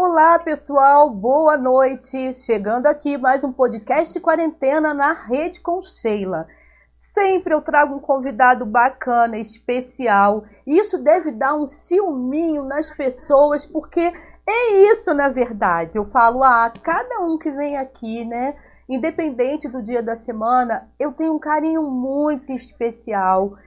Olá, pessoal, boa noite. Chegando aqui mais um podcast quarentena na Rede com Sheila. Sempre eu trago um convidado bacana, especial. Isso deve dar um ciúminho nas pessoas, porque é isso, na verdade. Eu falo, ah, cada um que vem aqui, né? Independente do dia da semana, eu tenho um carinho muito especial.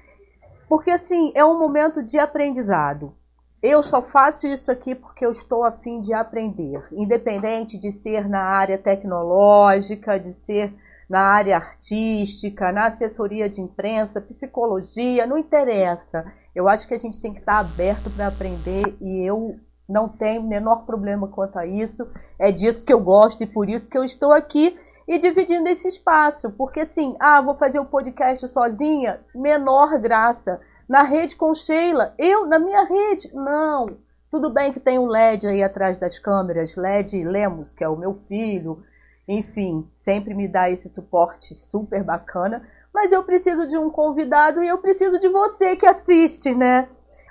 Porque, assim, é um momento de aprendizado. Eu só faço isso aqui porque eu estou a fim de aprender, independente de ser na área tecnológica, de ser na área artística, na assessoria de imprensa, psicologia, não interessa. Eu acho que a gente tem que estar aberto para aprender e eu não tenho o menor problema quanto a isso. É disso que eu gosto e por isso que eu estou aqui e dividindo esse espaço. Porque assim, ah, vou fazer o podcast sozinha, menor graça na rede com Sheila. Eu, na minha rede? Não. Tudo bem que tem um LED aí atrás das câmeras, LED Lemos, que é o meu filho. Enfim, sempre me dá esse suporte super bacana. Mas eu preciso de um convidado e eu preciso de você que assiste, né?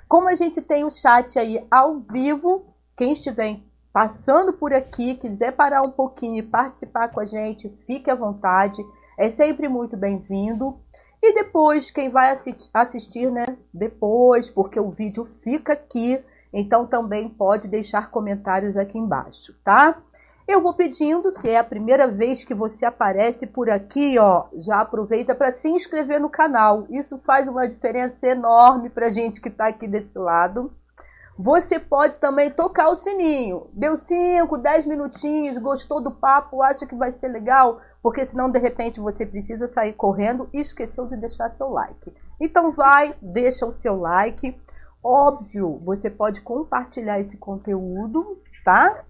Como a gente tem o chat aí ao vivo, quem estiver passando por aqui, quiser parar um pouquinho e participar com a gente, fique à vontade. É sempre muito bem-vindo. E depois, quem vai assistir, né? Depois, porque o vídeo fica aqui, então também pode deixar comentários aqui embaixo, tá? Eu vou pedindo, se é a primeira vez que você aparece por aqui, ó, já aproveita para se inscrever no canal. Isso faz uma diferença enorme para gente que está aqui desse lado. Você pode também tocar o sininho. Deu 5, 10 minutinhos, gostou do papo, acha que vai ser legal? porque senão de repente você precisa sair correndo e esqueceu de deixar seu like. Então vai, deixa o seu like. Óbvio, você pode compartilhar esse conteúdo, tá?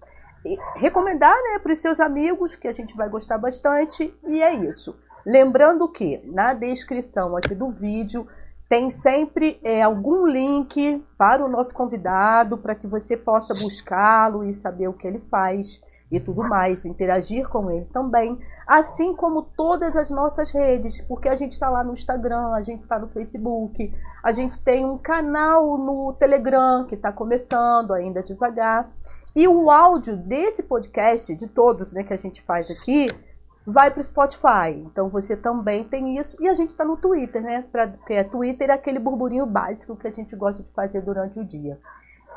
E recomendar, né, para os seus amigos, que a gente vai gostar bastante. E é isso. Lembrando que na descrição aqui do vídeo tem sempre é, algum link para o nosso convidado, para que você possa buscá-lo e saber o que ele faz e tudo mais, interagir com ele também, assim como todas as nossas redes, porque a gente está lá no Instagram, a gente está no Facebook, a gente tem um canal no Telegram que está começando ainda devagar. E o áudio desse podcast, de todos né, que a gente faz aqui, vai para o Spotify. Então você também tem isso. E a gente está no Twitter, né? Pra, porque é Twitter é aquele burburinho básico que a gente gosta de fazer durante o dia.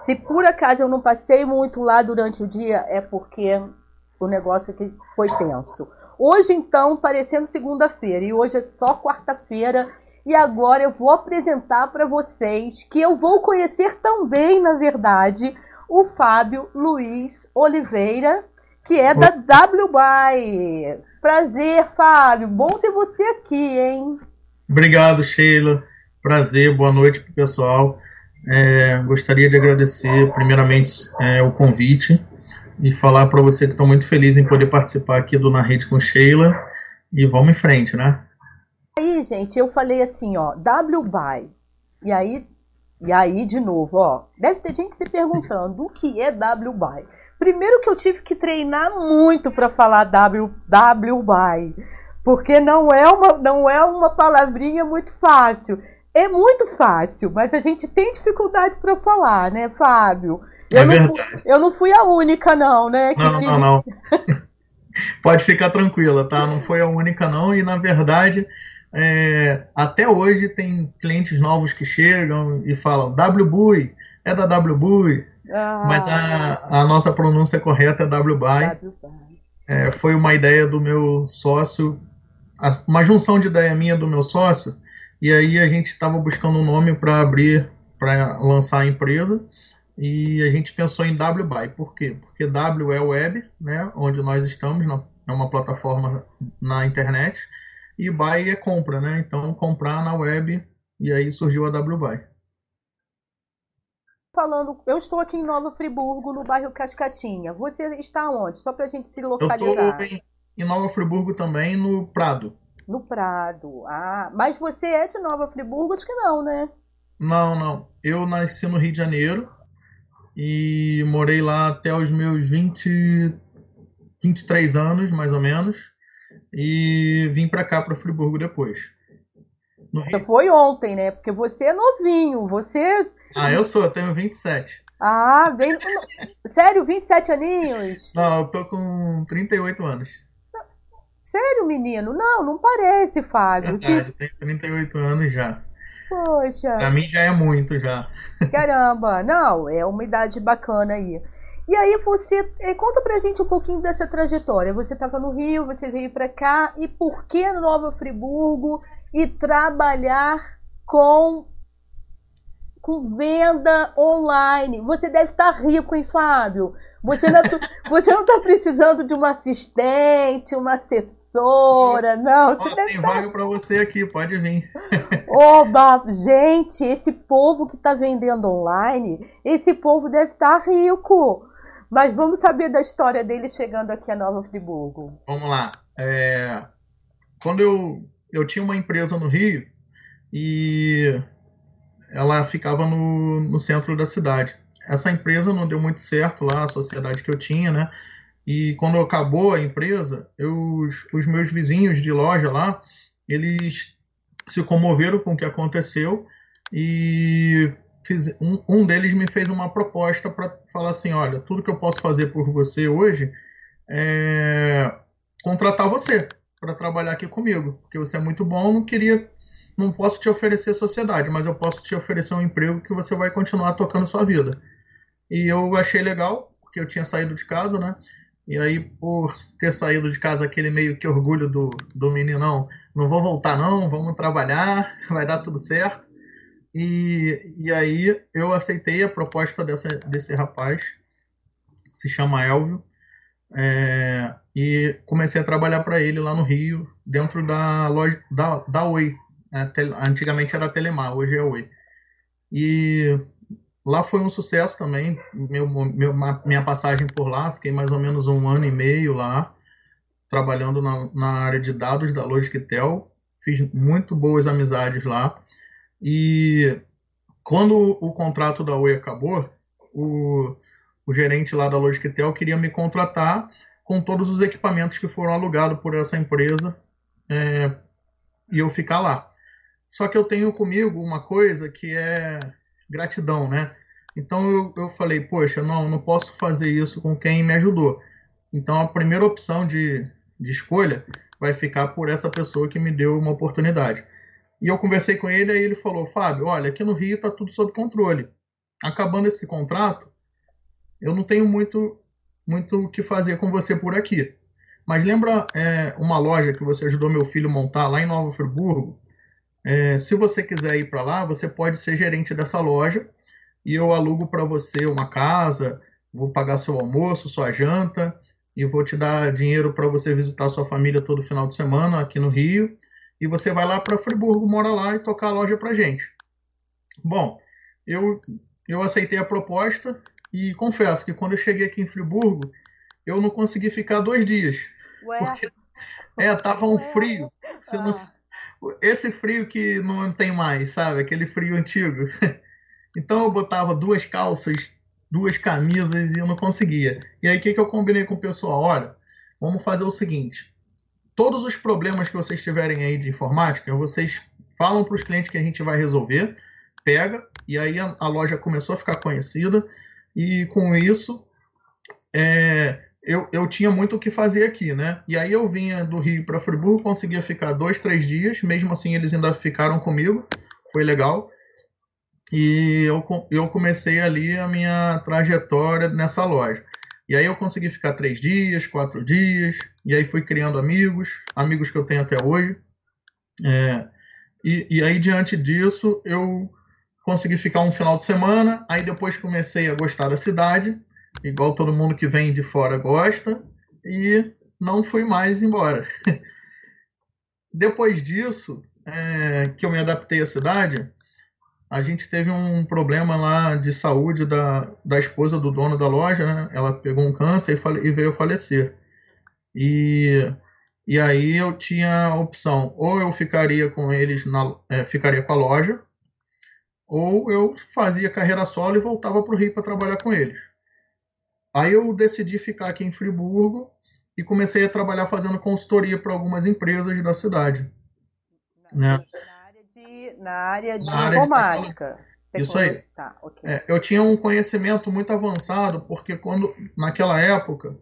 Se por acaso eu não passei muito lá durante o dia, é porque o negócio aqui foi tenso. Hoje, então, parecendo segunda-feira, e hoje é só quarta-feira, e agora eu vou apresentar para vocês que eu vou conhecer também, na verdade, o Fábio Luiz Oliveira, que é da WBY. Prazer, Fábio. Bom ter você aqui, hein? Obrigado, Sheila. Prazer, boa noite pro pessoal. É, gostaria de agradecer, primeiramente, é, o convite e falar para você que estou muito feliz em poder participar aqui do Na Rede com Sheila. E vamos em frente, né? Aí, gente, eu falei assim, ó, WBY. E aí, e aí, de novo, ó, deve ter gente se perguntando o que é WBY. Primeiro que eu tive que treinar muito para falar w, WBY, porque não é uma não é uma palavrinha muito fácil. É muito fácil, mas a gente tem dificuldade para falar, né, Fábio? Eu, é não, fui, eu não fui a única, não, né? não, tive... não, não. Pode ficar tranquila, tá? Não foi a única, não. E na verdade, é, até hoje tem clientes novos que chegam e falam WBUI, é da WBUI. Ah, mas a, a nossa pronúncia correta é WBUI. É, foi uma ideia do meu sócio, uma junção de ideia minha do meu sócio e aí a gente estava buscando um nome para abrir, para lançar a empresa. E a gente pensou em WBuy. Por quê? Porque W é web, né, onde nós estamos, é uma plataforma na internet. E buy é compra, né? Então comprar na web e aí surgiu a WBuy. Falando, eu estou aqui em Nova Friburgo, no bairro Cascatinha. Você está onde? Só para a gente se localizar. Eu estou em, Nova Friburgo também, no Prado. No Prado. Ah, mas você é de Nova Friburgo? Acho que não, né? Não, não. Eu nasci no Rio de Janeiro e morei lá até os meus 20, 23 anos, mais ou menos. E vim para cá, para Friburgo depois. Foi ontem, né? Porque você é novinho, você... Ah, eu sou, eu tenho 27. Ah, bem. Sério, 27 aninhos? Não, eu tô com 38 anos. Sério, menino? Não, não parece, Fábio. Verdade, eu tenho 38 anos já. Poxa. Pra mim já é muito já. Caramba, não, é uma idade bacana aí. E aí você eh, conta pra gente um pouquinho dessa trajetória. Você estava no Rio, você veio para cá e por que Nova Friburgo e trabalhar com com venda online. Você deve estar rico, hein, Fábio? Você não, você não está precisando de uma assistente, uma assessora, não. Você oh, tem estar... vaga para você aqui, pode vir. Oba, gente, esse povo que está vendendo online, esse povo deve estar rico. Mas vamos saber da história dele chegando aqui a Nova Friburgo. Vamos lá. É... Quando eu, eu tinha uma empresa no Rio e ela ficava no, no centro da cidade. Essa empresa não deu muito certo lá, a sociedade que eu tinha, né? E quando acabou a empresa, eu, os, os meus vizinhos de loja lá, eles se comoveram com o que aconteceu e fiz, um, um deles me fez uma proposta para falar assim, olha, tudo que eu posso fazer por você hoje é contratar você para trabalhar aqui comigo, porque você é muito bom, não queria não posso te oferecer sociedade, mas eu posso te oferecer um emprego que você vai continuar tocando sua vida. E eu achei legal, porque eu tinha saído de casa, né? E aí, por ter saído de casa, aquele meio que orgulho do, do meninão, não vou voltar não, vamos trabalhar, vai dar tudo certo. E, e aí eu aceitei a proposta dessa, desse rapaz, se chama Elvio, é, e comecei a trabalhar para ele lá no Rio, dentro da loja da, da Oi, antigamente era Telemar, hoje é Oi. E lá foi um sucesso também, meu, meu, minha passagem por lá, fiquei mais ou menos um ano e meio lá, trabalhando na, na área de dados da Logitel, fiz muito boas amizades lá, e quando o contrato da Oi acabou, o, o gerente lá da Logitel queria me contratar com todos os equipamentos que foram alugados por essa empresa é, e eu ficar lá. Só que eu tenho comigo uma coisa que é gratidão, né? Então eu, eu falei, poxa, não, não posso fazer isso com quem me ajudou. Então a primeira opção de, de escolha vai ficar por essa pessoa que me deu uma oportunidade. E eu conversei com ele, aí ele falou, Fábio, olha, aqui no Rio está tudo sob controle. Acabando esse contrato, eu não tenho muito muito o que fazer com você por aqui. Mas lembra é, uma loja que você ajudou meu filho montar lá em Nova Friburgo? É, se você quiser ir para lá, você pode ser gerente dessa loja e eu alugo para você uma casa, vou pagar seu almoço, sua janta e vou te dar dinheiro para você visitar sua família todo final de semana aqui no Rio. E você vai lá para Friburgo, mora lá e tocar a loja para gente. Bom, eu, eu aceitei a proposta e confesso que quando eu cheguei aqui em Friburgo, eu não consegui ficar dois dias. Ué? Porque, é, tava um frio. Você ah. não esse frio que não tem mais, sabe? Aquele frio antigo. Então eu botava duas calças, duas camisas e eu não conseguia. E aí o que, que eu combinei com o pessoal? Olha, vamos fazer o seguinte: todos os problemas que vocês tiverem aí de informática, vocês falam para os clientes que a gente vai resolver, pega, e aí a, a loja começou a ficar conhecida, e com isso é, eu, eu tinha muito o que fazer aqui, né? E aí eu vinha do Rio para Friburgo, conseguia ficar dois, três dias, mesmo assim eles ainda ficaram comigo, foi legal. E eu, eu comecei ali a minha trajetória nessa loja. E aí eu consegui ficar três dias, quatro dias, e aí fui criando amigos, amigos que eu tenho até hoje. É, e, e aí diante disso eu consegui ficar um final de semana, aí depois comecei a gostar da cidade igual todo mundo que vem de fora gosta, e não fui mais embora. Depois disso, é, que eu me adaptei à cidade, a gente teve um problema lá de saúde da, da esposa do dono da loja, né? Ela pegou um câncer e, fale, e veio falecer. E, e aí eu tinha a opção, ou eu ficaria com eles, na, é, ficaria com a loja, ou eu fazia carreira solo e voltava para o Rio para trabalhar com eles. Aí eu decidi ficar aqui em Friburgo e comecei a trabalhar fazendo consultoria para algumas empresas da cidade. Na, né? na área de, na área de na informática. Área de Isso aí. Tá, okay. é, eu tinha um conhecimento muito avançado, porque quando naquela época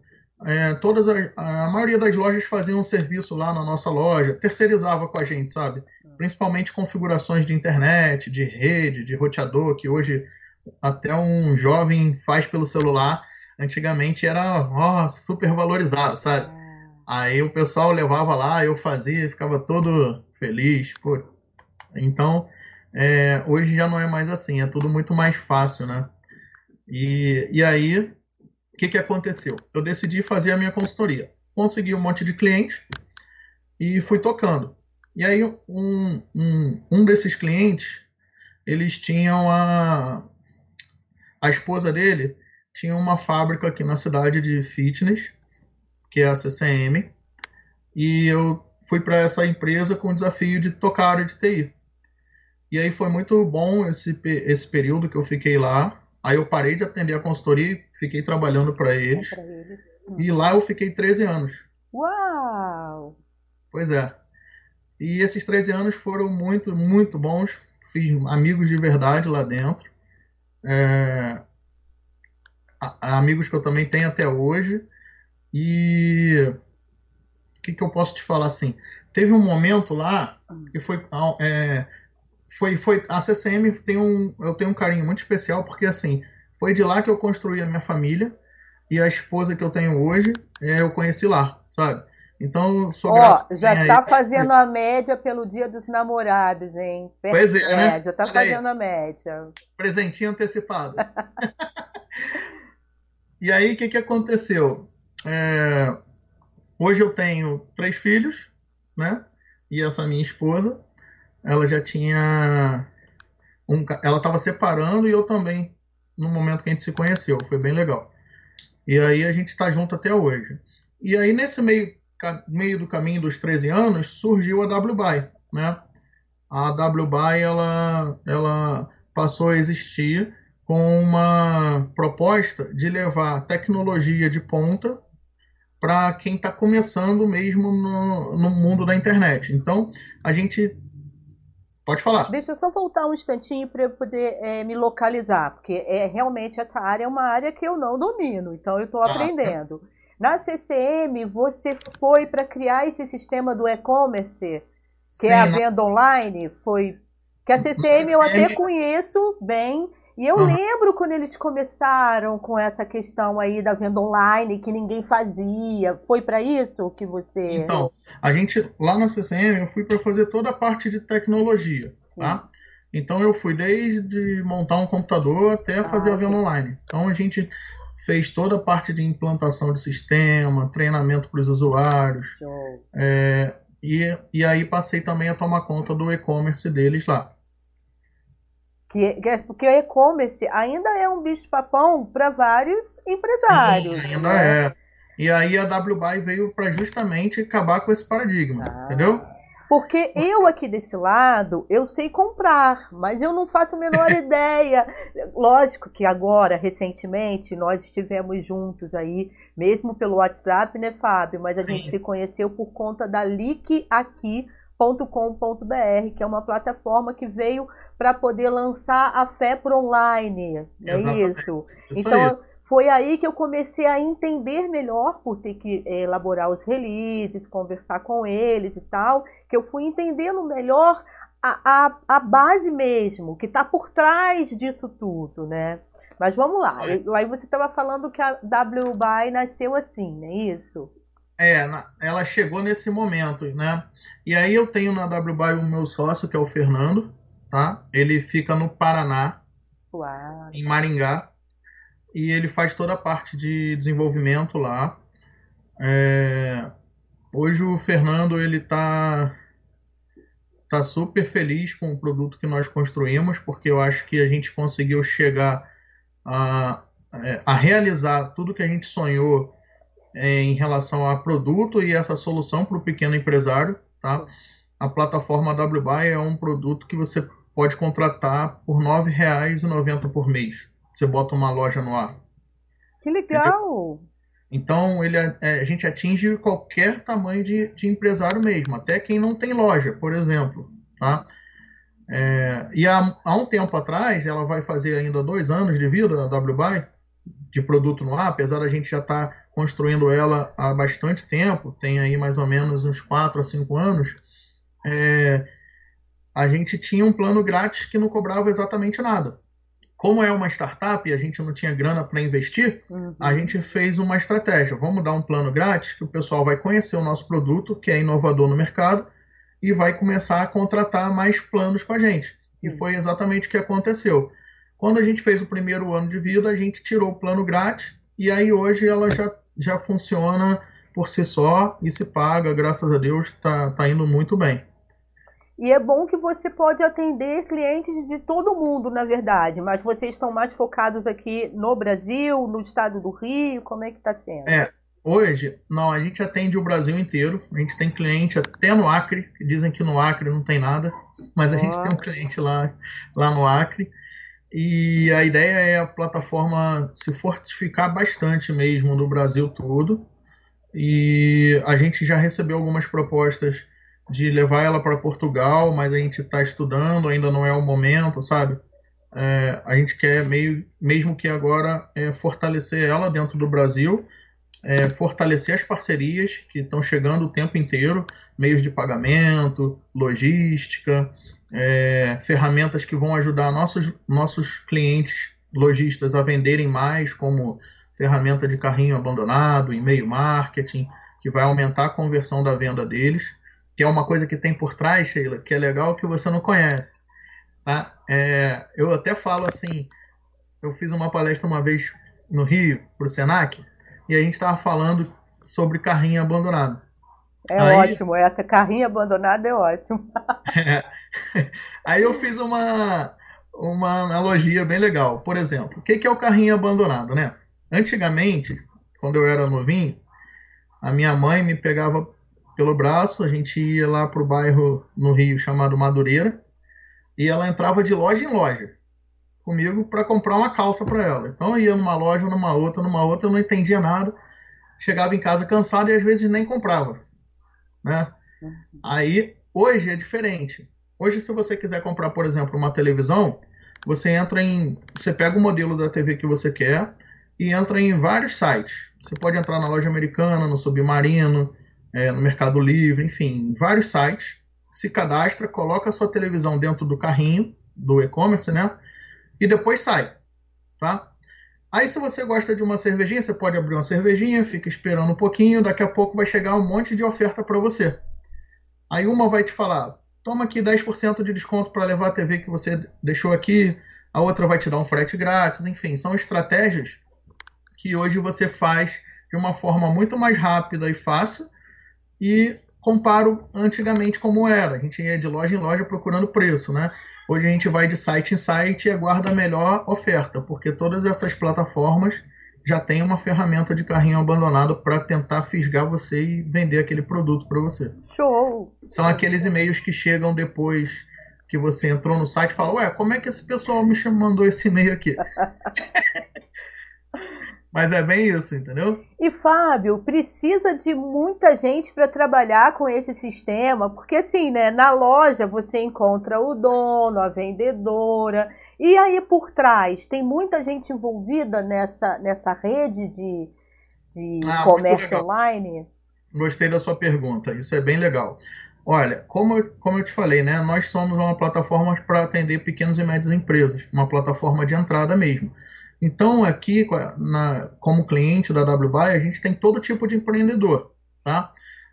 é, todas a, a, maioria das lojas faziam um serviço lá na nossa loja, terceirizava com a gente, sabe? Hum. Principalmente configurações de internet, de rede, de roteador, que hoje até um jovem faz pelo celular. Antigamente era ó, super valorizado, sabe? Ah. Aí o pessoal levava lá, eu fazia, ficava todo feliz. Pô. Então, é, hoje já não é mais assim, é tudo muito mais fácil, né? E, e aí, o que, que aconteceu? Eu decidi fazer a minha consultoria. Consegui um monte de clientes e fui tocando. E aí, um, um, um desses clientes, eles tinham a. A esposa dele tinha uma fábrica aqui na cidade de fitness que é a CCM, e eu fui para essa empresa com o desafio de tocar a área de TI. E aí foi muito bom esse, esse período que eu fiquei lá. Aí eu parei de atender a consultoria e fiquei trabalhando para eles. É eles. Hum. E lá eu fiquei 13 anos. Uau! Pois é. E esses 13 anos foram muito, muito bons. Fiz amigos de verdade lá dentro. É... Amigos que eu também tenho até hoje. E o que, que eu posso te falar assim? Teve um momento lá que foi é, foi foi a CCM tem um eu tenho um carinho muito especial porque assim foi de lá que eu construí a minha família e a esposa que eu tenho hoje é, eu conheci lá, sabe? Então, sou Ó, oh, já está aí. fazendo a média pelo Dia dos Namorados, hein? Pois é, né? Já está fazendo a média. Presentinho antecipado. e aí, o que, que aconteceu? É, hoje eu tenho três filhos, né? E essa minha esposa, ela já tinha um, ela estava separando e eu também no momento que a gente se conheceu, foi bem legal. E aí a gente está junto até hoje. E aí nesse meio, meio do caminho dos 13 anos surgiu a WBuy, né? A WBuy ela ela passou a existir com uma proposta de levar tecnologia de ponta para quem está começando mesmo no, no mundo da internet. Então, a gente Pode falar. Deixa eu só voltar um instantinho para eu poder é, me localizar, porque é realmente essa área é uma área que eu não domino, então eu estou ah, aprendendo. Tá. Na CCM, você foi para criar esse sistema do e-commerce, que Sim, é a venda online, foi que a CCM, CCM eu até conheço bem, e eu uhum. lembro quando eles começaram com essa questão aí da venda online que ninguém fazia. Foi para isso que você. Então, a gente lá na CCM eu fui para fazer toda a parte de tecnologia, Sim. tá? Então eu fui desde montar um computador até ah, fazer a venda online. Então a gente fez toda a parte de implantação de sistema, treinamento para os usuários. É, e, e aí passei também a tomar conta do e-commerce deles lá. Que, que, é, porque o e-commerce ainda é um bicho-papão para vários empresários. Sim, ainda né? é. E aí a WBuy veio para justamente acabar com esse paradigma, ah. entendeu? Porque eu aqui desse lado, eu sei comprar, mas eu não faço a menor ideia. Lógico que agora, recentemente, nós estivemos juntos aí, mesmo pelo WhatsApp, né, Fábio? Mas a Sim. gente se conheceu por conta da liqueaqui.com.br, que é uma plataforma que veio para poder lançar a fé por online. É isso? isso então, aí. foi aí que eu comecei a entender melhor, por ter que eh, elaborar os releases, conversar com eles e tal, que eu fui entendendo melhor a, a, a base mesmo, que está por trás disso tudo, né? Mas vamos lá. Aí você estava falando que a WBuy nasceu assim, não é isso? É, ela chegou nesse momento, né? E aí eu tenho na WBuy o meu sócio, que é o Fernando, tá? Ele fica no Paraná, Uau. em Maringá, e ele faz toda a parte de desenvolvimento lá. É... Hoje o Fernando ele tá tá super feliz com o produto que nós construímos, porque eu acho que a gente conseguiu chegar a, é, a realizar tudo que a gente sonhou é, em relação a produto e essa solução para o pequeno empresário, tá? A plataforma WBuy é um produto que você pode contratar por R$ 9,90 por mês. Você bota uma loja no ar. Que legal! Entendeu? Então ele, é, a gente atinge qualquer tamanho de, de, empresário mesmo, até quem não tem loja, por exemplo. Tá? É, e há, há, um tempo atrás, ela vai fazer ainda dois anos de vida, a WBuy, de produto no ar, apesar da gente já estar tá construindo ela há bastante tempo, tem aí mais ou menos uns 4 a 5 anos, é, a gente tinha um plano grátis que não cobrava exatamente nada. Como é uma startup e a gente não tinha grana para investir, uhum. a gente fez uma estratégia. Vamos dar um plano grátis que o pessoal vai conhecer o nosso produto, que é inovador no mercado, e vai começar a contratar mais planos com a gente. Sim. E foi exatamente o que aconteceu. Quando a gente fez o primeiro ano de vida, a gente tirou o plano grátis e aí hoje ela já, já funciona por si só e se paga, graças a Deus, está tá indo muito bem. E é bom que você pode atender clientes de todo mundo, na verdade, mas vocês estão mais focados aqui no Brasil, no estado do Rio, como é que está sendo? É, Hoje, não, a gente atende o Brasil inteiro. A gente tem cliente até no Acre, que dizem que no Acre não tem nada, mas a gente tem um cliente lá, lá no Acre. E a ideia é a plataforma se fortificar bastante mesmo no Brasil todo. E a gente já recebeu algumas propostas de levar ela para Portugal, mas a gente está estudando, ainda não é o momento, sabe? É, a gente quer meio, mesmo que agora é, fortalecer ela dentro do Brasil é, fortalecer as parcerias que estão chegando o tempo inteiro, meios de pagamento, logística, é, ferramentas que vão ajudar nossos, nossos clientes lojistas a venderem mais, como ferramenta de carrinho abandonado, e-mail marketing, que vai aumentar a conversão da venda deles, que é uma coisa que tem por trás, Sheila, que é legal que você não conhece. Tá? É, eu até falo assim, eu fiz uma palestra uma vez no Rio, para o Senac, e a gente estava falando sobre carrinho abandonado. É Aí, ótimo, essa carrinho abandonado é ótimo. é, aí eu fiz uma, uma analogia bem legal. Por exemplo, o que é o carrinho abandonado, né? Antigamente, quando eu era novinho, a minha mãe me pegava pelo braço, a gente ia lá pro bairro no Rio chamado Madureira, e ela entrava de loja em loja comigo para comprar uma calça para ela. Então eu ia numa loja, numa outra, numa outra, eu não entendia nada. Chegava em casa cansado e às vezes nem comprava, né? Aí hoje é diferente. Hoje se você quiser comprar, por exemplo, uma televisão, você entra em, você pega o modelo da TV que você quer e entra em vários sites. Você pode entrar na loja americana, no Submarino, é, no Mercado Livre, enfim, vários sites. Se cadastra, coloca a sua televisão dentro do carrinho do e-commerce, né? e depois sai, tá? Aí se você gosta de uma cervejinha, você pode abrir uma cervejinha, fica esperando um pouquinho, daqui a pouco vai chegar um monte de oferta para você. Aí uma vai te falar, toma aqui 10% de desconto para levar a TV que você deixou aqui, a outra vai te dar um frete grátis, enfim, são estratégias que hoje você faz de uma forma muito mais rápida e fácil e comparo antigamente como era. A gente ia de loja em loja procurando preço, né? Hoje a gente vai de site em site e aguarda a melhor oferta, porque todas essas plataformas já têm uma ferramenta de carrinho abandonado para tentar fisgar você e vender aquele produto para você. Show! São aqueles e-mails que chegam depois que você entrou no site e fala, ué, como é que esse pessoal me mandou esse e-mail aqui? Mas é bem isso, entendeu? E Fábio, precisa de muita gente para trabalhar com esse sistema, porque assim, né, na loja você encontra o dono, a vendedora, e aí por trás tem muita gente envolvida nessa, nessa rede de, de ah, comércio online? Gostei da sua pergunta, isso é bem legal. Olha, como eu, como eu te falei, né, nós somos uma plataforma para atender pequenas e médias empresas, uma plataforma de entrada mesmo. Então, aqui, na, como cliente da WBuy, a gente tem todo tipo de empreendedor, tá?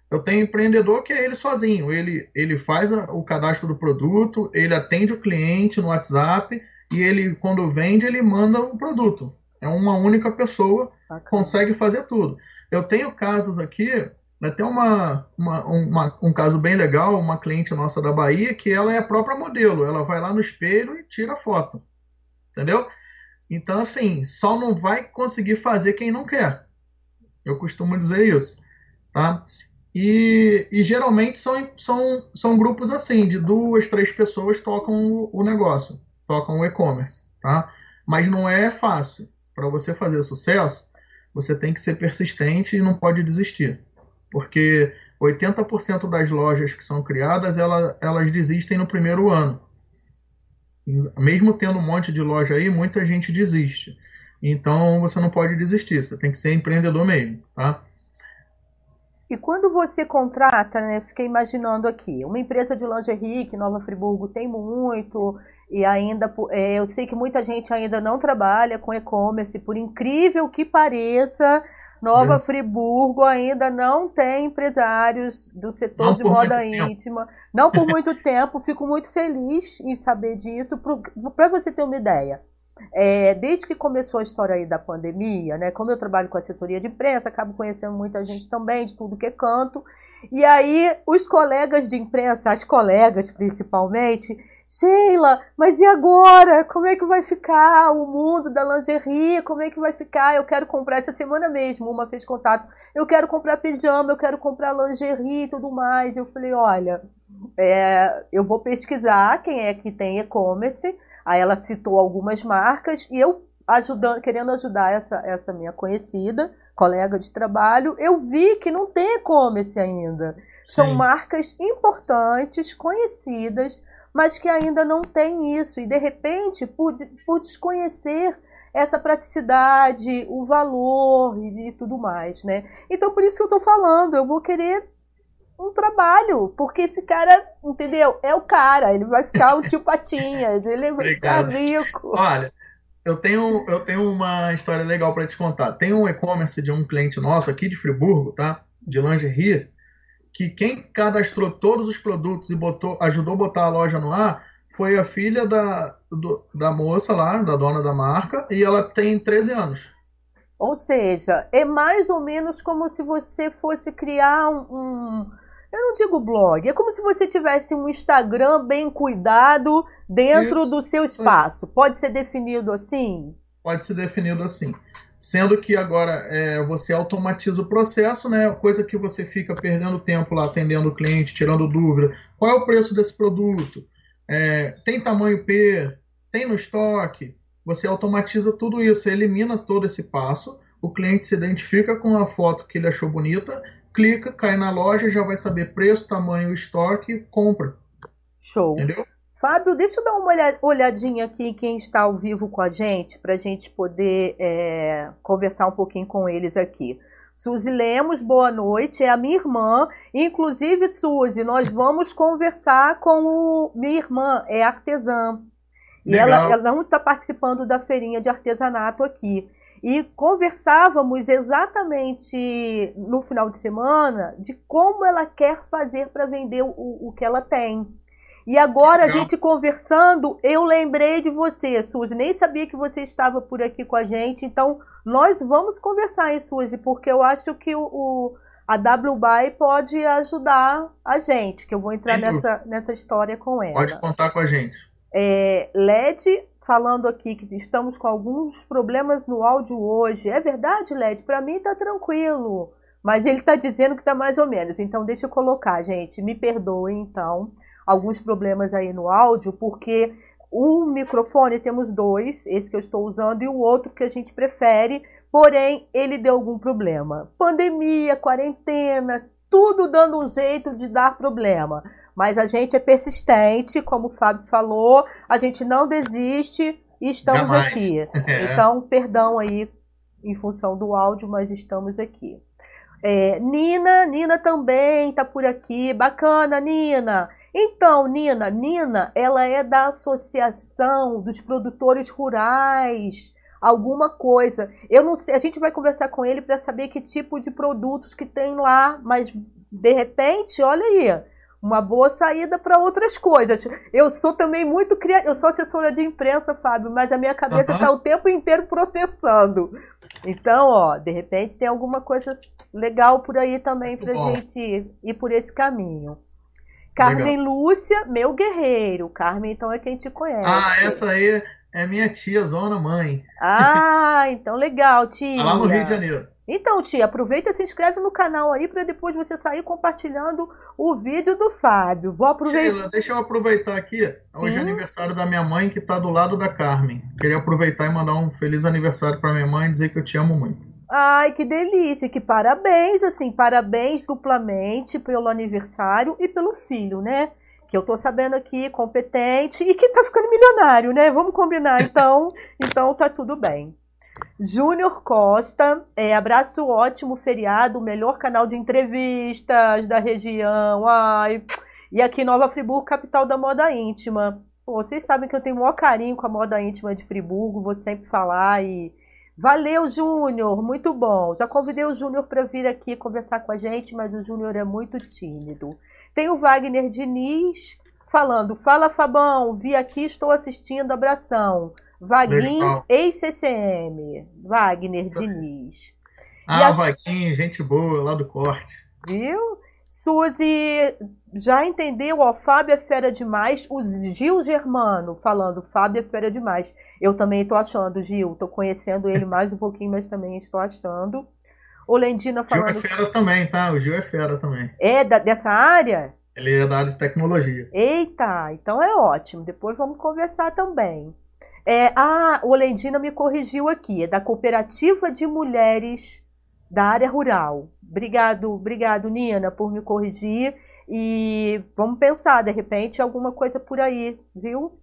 Eu tenho empreendedor que é ele sozinho, ele, ele faz a, o cadastro do produto, ele atende o cliente no WhatsApp e ele, quando vende, ele manda o produto. É uma única pessoa, que consegue fazer tudo. Eu tenho casos aqui, até uma, uma, uma, um caso bem legal, uma cliente nossa da Bahia, que ela é a própria modelo, ela vai lá no espelho e tira foto, entendeu? Então, assim, só não vai conseguir fazer quem não quer. Eu costumo dizer isso, tá? E, e geralmente são, são, são grupos assim, de duas, três pessoas tocam o, o negócio, tocam o e-commerce, tá? Mas não é fácil. Para você fazer sucesso, você tem que ser persistente e não pode desistir. Porque 80% das lojas que são criadas, elas, elas desistem no primeiro ano. Mesmo tendo um monte de loja aí, muita gente desiste. Então você não pode desistir, você tem que ser empreendedor mesmo, tá? E quando você contrata, né, fiquei imaginando aqui, uma empresa de lingerie que Nova Friburgo tem muito, e ainda é, eu sei que muita gente ainda não trabalha com e-commerce, por incrível que pareça, Nova Deus. Friburgo ainda não tem empresários do setor não de moda íntima. Tempo. Não por muito tempo. Fico muito feliz em saber disso. Para você ter uma ideia, é, desde que começou a história aí da pandemia, né? Como eu trabalho com assessoria de imprensa, acabo conhecendo muita gente também de tudo que é canto. E aí, os colegas de imprensa, as colegas principalmente, Sheila, mas e agora? Como é que vai ficar o mundo da lingerie? Como é que vai ficar? Eu quero comprar essa semana mesmo. Uma fez contato. Eu quero comprar pijama, eu quero comprar lingerie e tudo mais. Eu falei: olha, é, eu vou pesquisar quem é que tem e-commerce Aí ela citou algumas marcas e eu ajudando, querendo ajudar essa, essa minha conhecida, colega de trabalho, eu vi que não tem e-commerce ainda. Sim. São marcas importantes, conhecidas, mas que ainda não tem isso. E de repente, por, por desconhecer essa praticidade, o valor e, e tudo mais, né? Então por isso que eu estou falando, eu vou querer um trabalho, porque esse cara, entendeu? É o cara, ele vai ficar o tio Patinhas, ele vai ficar rico. Olha, eu tenho, eu tenho uma história legal para te contar. Tem um e-commerce de um cliente nosso aqui de Friburgo, tá? De lingerie, que quem cadastrou todos os produtos e botou, ajudou a botar a loja no ar foi a filha da, do, da moça lá, da dona da marca, e ela tem 13 anos. Ou seja, é mais ou menos como se você fosse criar um, um eu não digo blog, é como se você tivesse um Instagram bem cuidado dentro Isso. do seu espaço. Pode ser definido assim? Pode ser definido assim. Sendo que agora é, você automatiza o processo, né? Coisa que você fica perdendo tempo lá atendendo o cliente, tirando dúvida. Qual é o preço desse produto? É, tem tamanho P? Tem no estoque? Você automatiza tudo isso, elimina todo esse passo. O cliente se identifica com a foto que ele achou bonita clica, cai na loja, já vai saber preço, tamanho, estoque, compra. Show. Entendeu? Fábio, deixa eu dar uma olhadinha aqui em quem está ao vivo com a gente, para a gente poder é, conversar um pouquinho com eles aqui. Suzy Lemos, boa noite, é a minha irmã. Inclusive, Suzy, nós vamos conversar com o, minha irmã, é artesã. E ela, ela não está participando da feirinha de artesanato aqui e conversávamos exatamente no final de semana de como ela quer fazer para vender o, o que ela tem. E agora, a gente conversando, eu lembrei de você, Suzy. Nem sabia que você estava por aqui com a gente. Então, nós vamos conversar, hein, Suzy? Porque eu acho que o, o a WBuy pode ajudar a gente, que eu vou entrar nessa, nessa história com ela. Pode contar com a gente. É, LED falando aqui que estamos com alguns problemas no áudio hoje. É verdade, Led? Para mim tá tranquilo. Mas ele está dizendo que tá mais ou menos. Então deixa eu colocar, gente. Me perdoem, então, alguns problemas aí no áudio, porque o microfone temos dois, esse que eu estou usando e o outro que a gente prefere, porém ele deu algum problema. Pandemia, quarentena, tudo dando um jeito de dar problema. Mas a gente é persistente, como o Fábio falou, a gente não desiste e estamos Jamais. aqui. É. Então, perdão aí em função do áudio, mas estamos aqui. É, Nina, Nina também está por aqui. Bacana, Nina. Então, Nina, Nina, ela é da Associação dos Produtores Rurais, alguma coisa. Eu não sei, a gente vai conversar com ele para saber que tipo de produtos que tem lá, mas de repente, olha aí, uma boa saída para outras coisas. Eu sou também muito criativa, eu sou assessora de imprensa, Fábio, mas a minha cabeça está uhum. o tempo inteiro processando. Então, ó, de repente tem alguma coisa legal por aí também para gente ir por esse caminho. Carmen legal. Lúcia, meu guerreiro. Carmen, então, é quem te conhece. Ah, essa aí é minha tia, zona mãe. Ah, então legal, tia. Tá lá no Rio de Janeiro. Então, tia, aproveita e se inscreve no canal aí para depois você sair compartilhando o vídeo do Fábio. Vou aproveitar. Sheila, deixa eu aproveitar aqui. Sim. Hoje é aniversário da minha mãe que está do lado da Carmen. Queria aproveitar e mandar um feliz aniversário para minha mãe e dizer que eu te amo muito. Ai, que delícia, que parabéns, assim, parabéns duplamente pelo aniversário e pelo filho, né? que eu tô sabendo aqui, competente e que tá ficando milionário, né? Vamos combinar, então. então tá tudo bem. Júnior Costa, é, abraço ótimo, feriado, melhor canal de entrevistas da região. Ai, e aqui Nova Friburgo, capital da moda íntima. Pô, vocês sabem que eu tenho o maior carinho com a moda íntima de Friburgo, vou sempre falar e Valeu, Júnior, muito bom. Já convidei o Júnior para vir aqui conversar com a gente, mas o Júnior é muito tímido. Tem o Wagner Diniz falando: Fala, Fabão, vi aqui, estou assistindo, abração. Vaguinho, ex-CCM. Wagner. Diniz. Ah, a... Vaguinho, gente boa, lá do corte. Viu? Suzy já entendeu, ó, Fábio é fera demais. O Gil Germano falando, Fábio é fera demais. Eu também estou achando, Gil. Estou conhecendo ele mais um pouquinho, mas também estou achando. O Lendina falando. Gil é fera também, tá? O Gil é fera também. É da, dessa área? Ele é da área de tecnologia. Eita, então é ótimo. Depois vamos conversar também. É, ah, o Lendina me corrigiu aqui. É da Cooperativa de Mulheres da Área Rural. Obrigado, obrigado, Nina, por me corrigir. E vamos pensar, de repente, alguma coisa por aí, viu?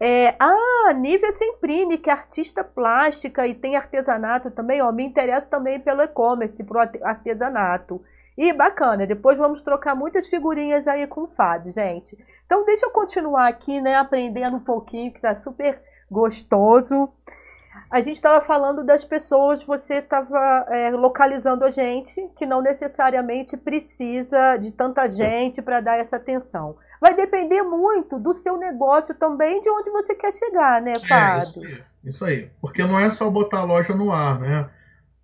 É, ah, Nívia Semprine, que é artista plástica e tem artesanato também, ó, me interessa também pelo e-commerce, pro artesanato. E bacana, depois vamos trocar muitas figurinhas aí com o Fábio, gente. Então deixa eu continuar aqui, né, aprendendo um pouquinho, que tá super gostoso. A gente estava falando das pessoas, você estava é, localizando a gente, que não necessariamente precisa de tanta gente para dar essa atenção. Vai depender muito do seu negócio também, de onde você quer chegar, né, Fábio? É, isso, aí, isso aí. Porque não é só botar a loja no ar, né?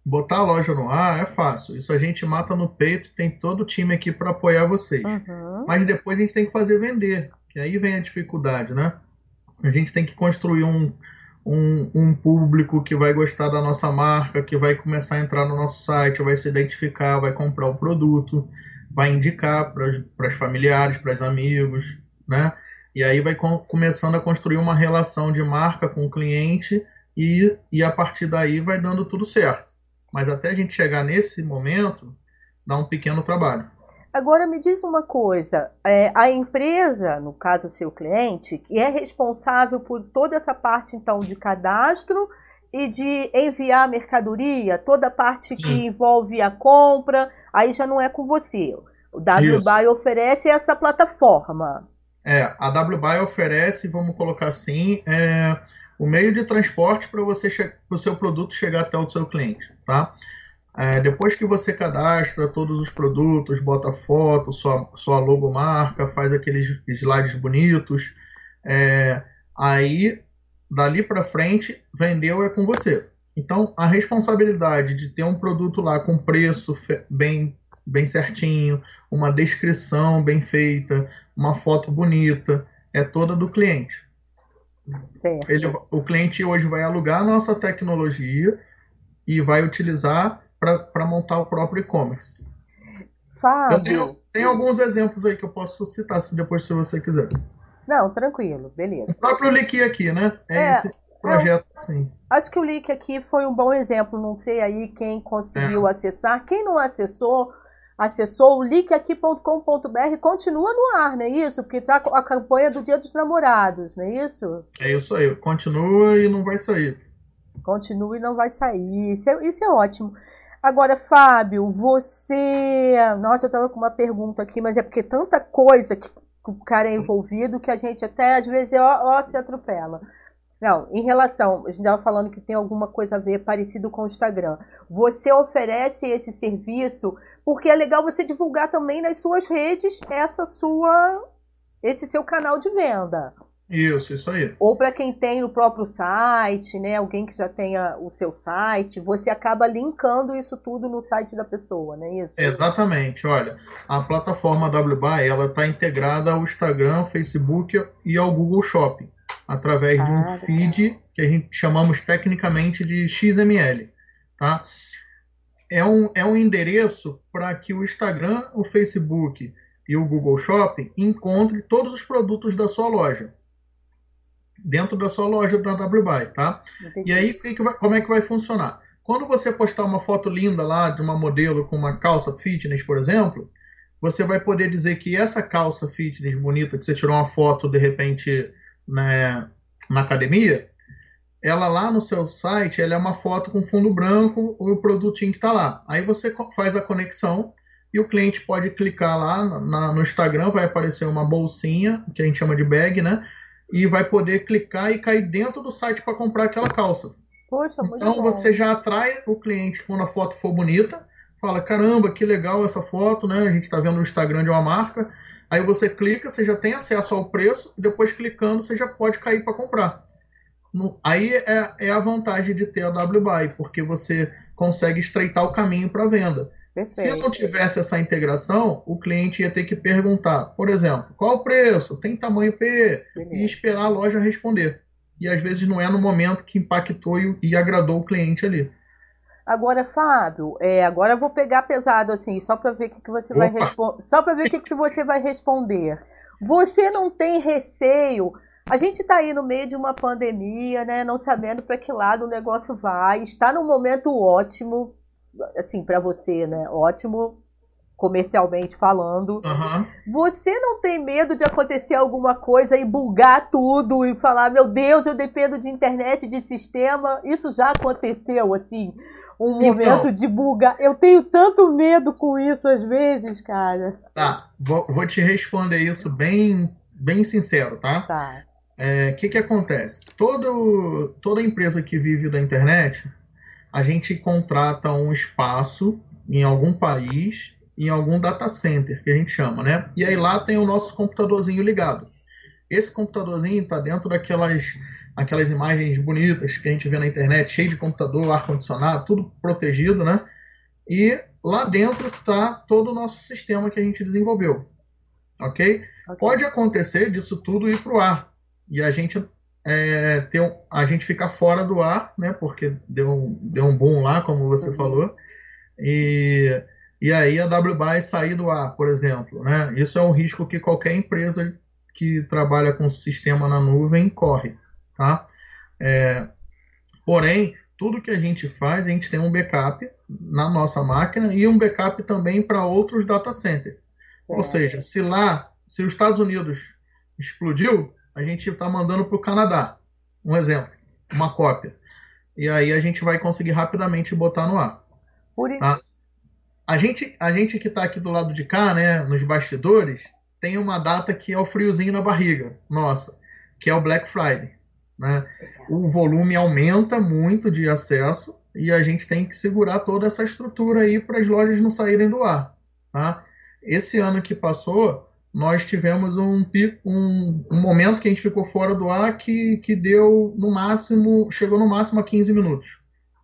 Botar a loja no ar é fácil. Isso a gente mata no peito, tem todo o time aqui para apoiar vocês. Uhum. Mas depois a gente tem que fazer vender, que aí vem a dificuldade, né? A gente tem que construir um um, um, público que vai gostar da nossa marca, que vai começar a entrar no nosso site, vai se identificar, vai comprar o produto, vai indicar para os familiares, para os amigos, né? E aí vai com, começando a construir uma relação de marca com o cliente e, e a partir daí vai dando tudo certo. Mas até a gente chegar nesse momento, dá um pequeno trabalho. Agora me diz uma coisa, é, a empresa, no caso seu cliente, que é responsável por toda essa parte então de cadastro e de enviar mercadoria, toda a parte Sim. que envolve a compra, aí já não é com você. O WBuy oferece essa plataforma. É, a WBuy oferece, vamos colocar assim, é, o meio de transporte para você o seu produto chegar até o seu cliente, tá? É, depois que você cadastra todos os produtos, bota foto, sua, sua logomarca, faz aqueles slides bonitos, é, aí dali para frente vendeu é com você. Então a responsabilidade de ter um produto lá com preço bem bem certinho, uma descrição bem feita, uma foto bonita, é toda do cliente. Ele, o cliente hoje vai alugar a nossa tecnologia e vai utilizar para montar o próprio e-commerce. Fábio. Tenho, tem alguns exemplos aí que eu posso citar se depois se você quiser. Não, tranquilo, beleza. O próprio Link aqui, né? É, é esse projeto, é, sim. Acho que o link aqui foi um bom exemplo. Não sei aí quem conseguiu é. acessar. Quem não acessou, acessou o linkaqui.com.br continua no ar, não é isso? Porque tá a campanha do Dia dos Namorados, não é isso? É isso aí, continua e não vai sair. Continua e não vai sair. Isso é, isso é ótimo. Agora, Fábio, você. Nossa, eu estava com uma pergunta aqui, mas é porque tanta coisa que o cara é envolvido que a gente até às vezes ó, ó se atropela. Não, em relação, a gente estava falando que tem alguma coisa a ver parecido com o Instagram. Você oferece esse serviço porque é legal você divulgar também nas suas redes essa sua, esse seu canal de venda. Isso, isso aí. Ou para quem tem o próprio site, né? Alguém que já tenha o seu site, você acaba linkando isso tudo no site da pessoa, não é isso? Exatamente. Olha, a plataforma WBuy, ela está integrada ao Instagram, Facebook e ao Google Shopping, através ah, de um feed que a gente chamamos tecnicamente de XML, tá? É um, é um endereço para que o Instagram, o Facebook e o Google Shopping encontrem todos os produtos da sua loja dentro da sua loja da WBuy, tá? Entendi. E aí, como é que vai funcionar? Quando você postar uma foto linda lá de uma modelo com uma calça fitness, por exemplo, você vai poder dizer que essa calça fitness bonita que você tirou uma foto de repente né, na academia, ela lá no seu site, ela é uma foto com fundo branco, o produtinho que está lá. Aí você faz a conexão e o cliente pode clicar lá na, no Instagram, vai aparecer uma bolsinha, que a gente chama de bag, né? E vai poder clicar e cair dentro do site para comprar aquela calça. Poxa, então você já atrai o cliente quando a foto for bonita, fala, caramba, que legal essa foto, né? A gente está vendo o Instagram de uma marca. Aí você clica, você já tem acesso ao preço, e depois clicando você já pode cair para comprar. No, aí é, é, a vantagem de ter a WBuy, porque você consegue estreitar o caminho para a venda. Perfeito. Se não tivesse essa integração, o cliente ia ter que perguntar, por exemplo, qual o preço? Tem tamanho P? Beleza. E esperar a loja responder. E às vezes não é no momento que impactou e, e agradou o cliente ali. Agora, Fábio, é, agora eu vou pegar pesado assim, só para ver o que, que você Opa. vai responder. Só para ver o que, que você vai responder. Você não tem receio a gente está aí no meio de uma pandemia, né? Não sabendo para que lado o negócio vai. Está num momento ótimo, assim, para você, né? Ótimo, comercialmente falando. Uhum. Você não tem medo de acontecer alguma coisa e bugar tudo e falar, meu Deus, eu dependo de internet, de sistema. Isso já aconteceu, assim. Um então, momento de bugar. Eu tenho tanto medo com isso às vezes, cara. Tá, vou, vou te responder isso bem, bem sincero, tá? Tá. O é, que, que acontece? Todo, toda empresa que vive da internet, a gente contrata um espaço em algum país, em algum data center, que a gente chama, né? E aí lá tem o nosso computadorzinho ligado. Esse computadorzinho está dentro daquelas aquelas imagens bonitas que a gente vê na internet, cheio de computador, ar-condicionado, tudo protegido, né? E lá dentro está todo o nosso sistema que a gente desenvolveu. Okay? ok? Pode acontecer disso tudo ir para o ar e a gente é, ter um, a gente fica fora do ar, né? Porque deu um, deu um boom lá, como você uhum. falou. E, e aí a WBuy sair do ar, por exemplo, né? Isso é um risco que qualquer empresa que trabalha com sistema na nuvem corre, tá? É, porém, tudo que a gente faz, a gente tem um backup na nossa máquina e um backup também para outros data centers. Ou seja, se lá, se os Estados Unidos explodiu, a gente está mandando para o Canadá. Um exemplo, uma cópia. E aí a gente vai conseguir rapidamente botar no ar. Tá? A gente, a gente que está aqui do lado de cá, né, nos bastidores, tem uma data que é o friozinho na barriga, nossa, que é o Black Friday. Né? O volume aumenta muito de acesso e a gente tem que segurar toda essa estrutura aí para as lojas não saírem do ar. Tá? Esse ano que passou, nós tivemos um, um, um, momento que a gente ficou fora do ar que, que deu no máximo, chegou no máximo a 15 minutos.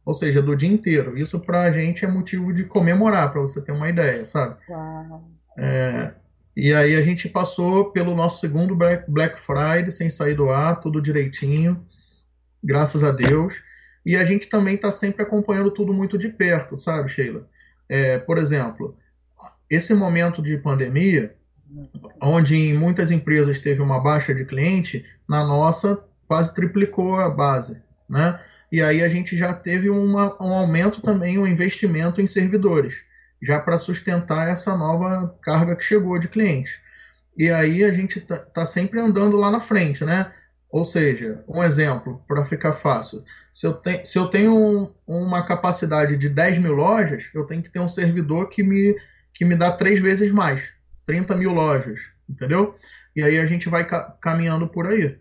Ou seja, do dia inteiro. Isso para a gente é motivo de comemorar, para você ter uma ideia, sabe? É, e aí a gente passou pelo nosso segundo Black Friday sem sair do ar, tudo direitinho, graças a Deus. E a gente também está sempre acompanhando tudo muito de perto, sabe, Sheila? É, por exemplo, esse momento de pandemia, onde em muitas empresas teve uma baixa de cliente, na nossa quase triplicou a base, né? E aí a gente já teve uma, um aumento também, um investimento em servidores, já para sustentar essa nova carga que chegou de clientes. E aí a gente está tá sempre andando lá na frente, né? Ou seja, um exemplo, para ficar fácil, se eu, te, se eu tenho um, uma capacidade de 10 mil lojas, eu tenho que ter um servidor que me, que me dá três vezes mais. 30 mil lojas, entendeu? E aí a gente vai ca caminhando por aí.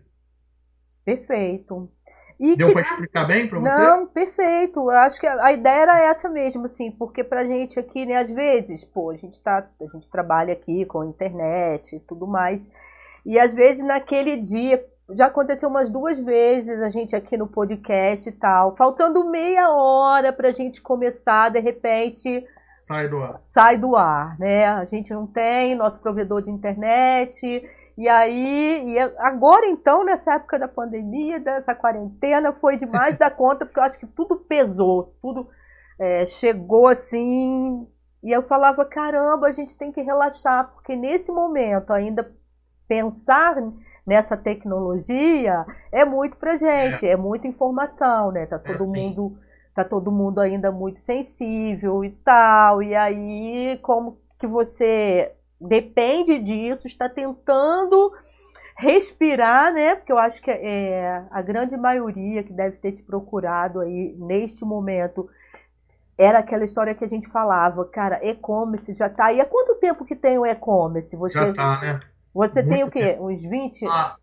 Perfeito. E Deu que... para explicar bem para você? Não, perfeito. Eu acho que a ideia era essa mesmo, assim, porque pra gente aqui, né, às vezes, pô, a gente tá, a gente trabalha aqui com internet e tudo mais. E às vezes naquele dia, já aconteceu umas duas vezes a gente aqui no podcast e tal, faltando meia hora pra gente começar, de repente, Sai do ar. Sai do ar, né? A gente não tem nosso provedor de internet. E aí, e agora então, nessa época da pandemia, dessa quarentena, foi demais da conta, porque eu acho que tudo pesou, tudo é, chegou assim. E eu falava: caramba, a gente tem que relaxar, porque nesse momento ainda pensar nessa tecnologia é muito pra gente, é, é muita informação, né? Tá é todo é, mundo tá todo mundo ainda muito sensível e tal. E aí, como que você depende disso, está tentando respirar, né? Porque eu acho que é, a grande maioria que deve ter te procurado aí neste momento era aquela história que a gente falava, cara, e-commerce já tá aí. Há quanto tempo que tem o e-commerce? Você, já tá, né? Você Muito tem o quê? Tempo. Uns 20? Ah,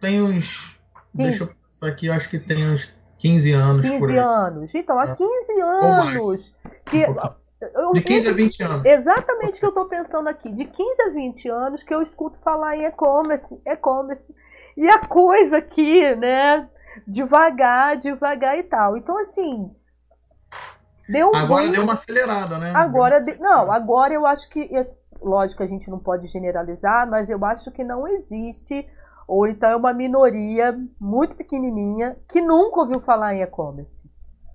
tem uns. 15. Deixa eu pensar aqui, eu acho que tem uns 15 anos. 15 anos. Então, há 15 é. anos. Que, de 15 a 20 anos. Exatamente o que eu estou pensando aqui. De 15 a 20 anos que eu escuto falar em e-commerce, e-commerce. E a coisa aqui, né? Devagar, devagar e tal. Então, assim. Deu agora deu uma acelerada, né? Agora, de... não, agora eu acho que. Lógico, a gente não pode generalizar, mas eu acho que não existe ou então é uma minoria muito pequenininha que nunca ouviu falar em e-commerce.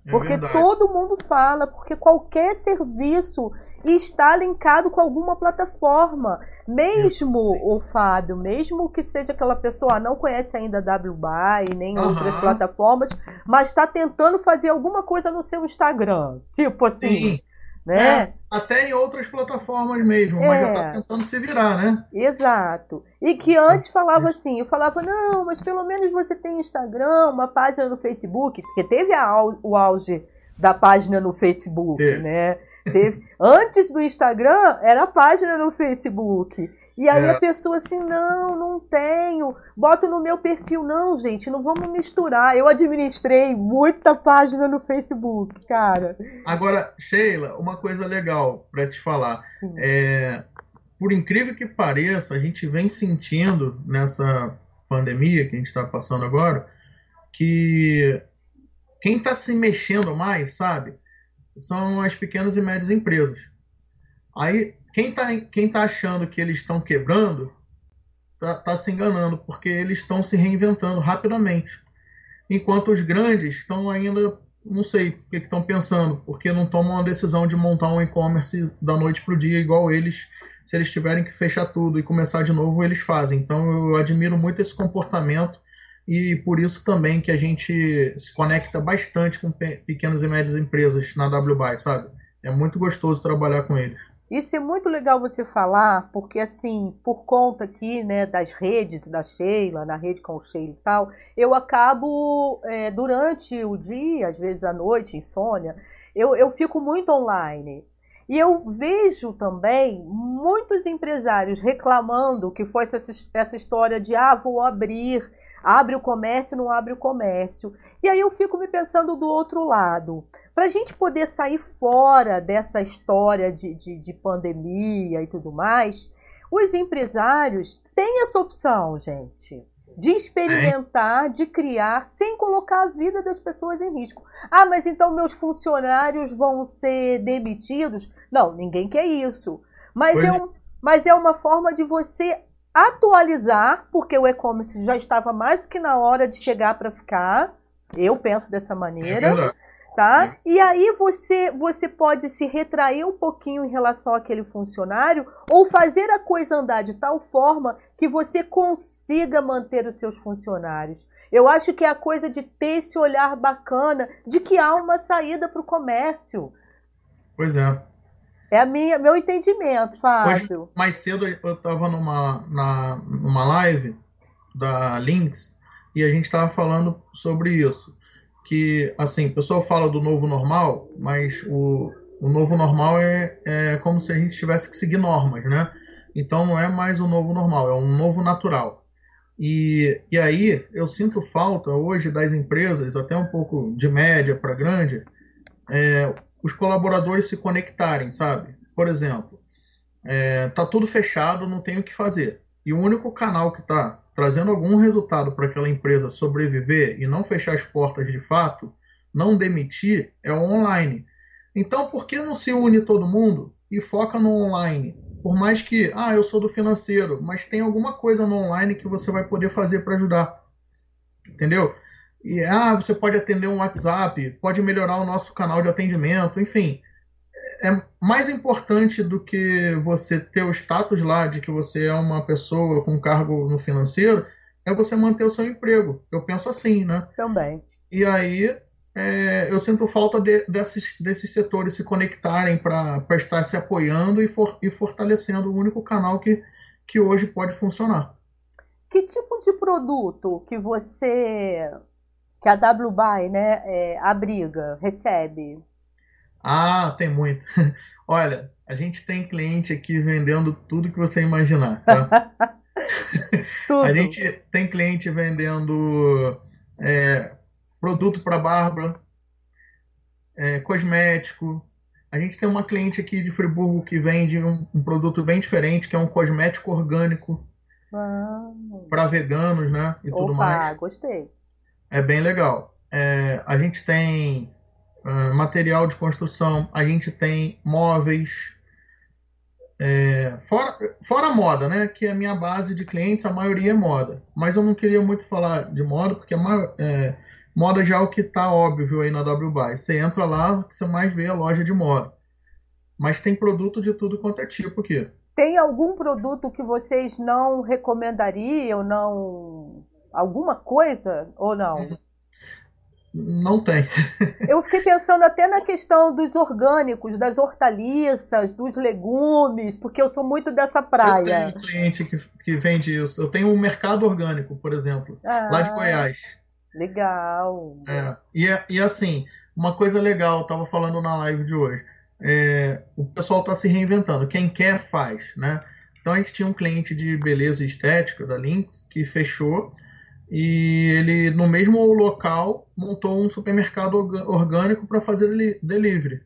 É porque verdade. todo mundo fala, porque qualquer serviço está linkado com alguma plataforma. Mesmo o Fábio, mesmo que seja aquela pessoa não conhece ainda a WBuy nem uhum. outras plataformas, mas está tentando fazer alguma coisa no seu Instagram. Tipo assim. Sim né? É, até em outras plataformas mesmo, é. mas já está tentando se virar, né? Exato. E que antes falava assim, eu falava, não, mas pelo menos você tem Instagram, uma página no Facebook, porque teve a, o auge da página no Facebook, né? Teve, antes do Instagram, era a página no Facebook. E aí é. a pessoa assim, não, não tenho, boto no meu perfil. Não, gente, não vamos misturar. Eu administrei muita página no Facebook, cara. Agora, Sheila, uma coisa legal para te falar. É, por incrível que pareça, a gente vem sentindo nessa pandemia que a gente está passando agora, que quem está se mexendo mais, sabe, são as pequenas e médias empresas. Aí quem está quem tá achando que eles estão quebrando está tá se enganando, porque eles estão se reinventando rapidamente. Enquanto os grandes estão ainda, não sei o que estão pensando, porque não tomam a decisão de montar um e-commerce da noite para o dia, igual eles, se eles tiverem que fechar tudo e começar de novo, eles fazem. Então eu admiro muito esse comportamento e por isso também que a gente se conecta bastante com pequenas e médias empresas na WBuy, sabe? É muito gostoso trabalhar com eles. Isso é muito legal você falar, porque assim, por conta aqui, né, das redes da Sheila, na rede com o Sheila e tal, eu acabo, é, durante o dia, às vezes à noite, insônia, eu, eu fico muito online. E eu vejo também muitos empresários reclamando que foi essa, essa história de, ah, vou abrir, abre o comércio, não abre o comércio. E aí eu fico me pensando do outro lado. Para a gente poder sair fora dessa história de, de, de pandemia e tudo mais, os empresários têm essa opção, gente de experimentar, de criar, sem colocar a vida das pessoas em risco. Ah, mas então meus funcionários vão ser demitidos? Não, ninguém quer isso. Mas, é, um, mas é uma forma de você atualizar, porque o e-commerce já estava mais do que na hora de chegar para ficar. Eu penso dessa maneira. É tá? E aí você você pode se retrair um pouquinho em relação àquele funcionário ou fazer a coisa andar de tal forma que você consiga manter os seus funcionários. Eu acho que é a coisa de ter esse olhar bacana de que há uma saída para o comércio. Pois é. É a minha, meu entendimento, Fábio. Hoje, mais cedo eu estava numa, na, numa live da Links e a gente estava falando sobre isso que, assim, o pessoal fala do novo normal, mas o, o novo normal é, é como se a gente tivesse que seguir normas, né? Então não é mais o novo normal, é um novo natural. E, e aí eu sinto falta hoje das empresas, até um pouco de média para grande, é, os colaboradores se conectarem, sabe? Por exemplo, é, tá tudo fechado, não tem o que fazer. E o único canal que está trazendo algum resultado para aquela empresa sobreviver e não fechar as portas de fato, não demitir, é o online. Então, por que não se une todo mundo e foca no online? Por mais que, ah, eu sou do financeiro, mas tem alguma coisa no online que você vai poder fazer para ajudar. Entendeu? E, ah, você pode atender um WhatsApp, pode melhorar o nosso canal de atendimento, enfim é mais importante do que você ter o status lá de que você é uma pessoa com cargo no financeiro, é você manter o seu emprego. Eu penso assim, né? Também. E aí é, eu sinto falta de, desses, desses setores se conectarem para estar se apoiando e, for, e fortalecendo o único canal que, que hoje pode funcionar. Que tipo de produto que você, que a WBuy, né, é, abriga, recebe? Ah, tem muito. Olha, a gente tem cliente aqui vendendo tudo que você imaginar, tá? a gente tem cliente vendendo é, produto para barba, é, cosmético. A gente tem uma cliente aqui de Friburgo que vende um, um produto bem diferente, que é um cosmético orgânico ah. para veganos, né? E Opa, tudo mais. gostei. É bem legal. É, a gente tem uh, material de construção, a gente tem móveis. É, fora, fora moda, né? Que é a minha base de clientes, a maioria é moda. Mas eu não queria muito falar de moda, porque maior, é, Moda já é o que está óbvio aí na WBuy. Você entra lá, você mais vê a loja de moda. Mas tem produto de tudo quanto é tipo aqui. Tem algum produto que vocês não recomendariam, não alguma coisa ou não? Não tem. Eu fiquei pensando até na questão dos orgânicos, das hortaliças, dos legumes, porque eu sou muito dessa praia. Eu tenho cliente que, que vende isso. Eu tenho um mercado orgânico, por exemplo, ah. lá de Goiás. Legal. É, e, e assim, uma coisa legal, eu tava falando na live de hoje. É, o pessoal está se reinventando. Quem quer, faz, né? Então a gente tinha um cliente de beleza estética da Lynx que fechou e ele no mesmo local montou um supermercado orgânico para fazer delivery.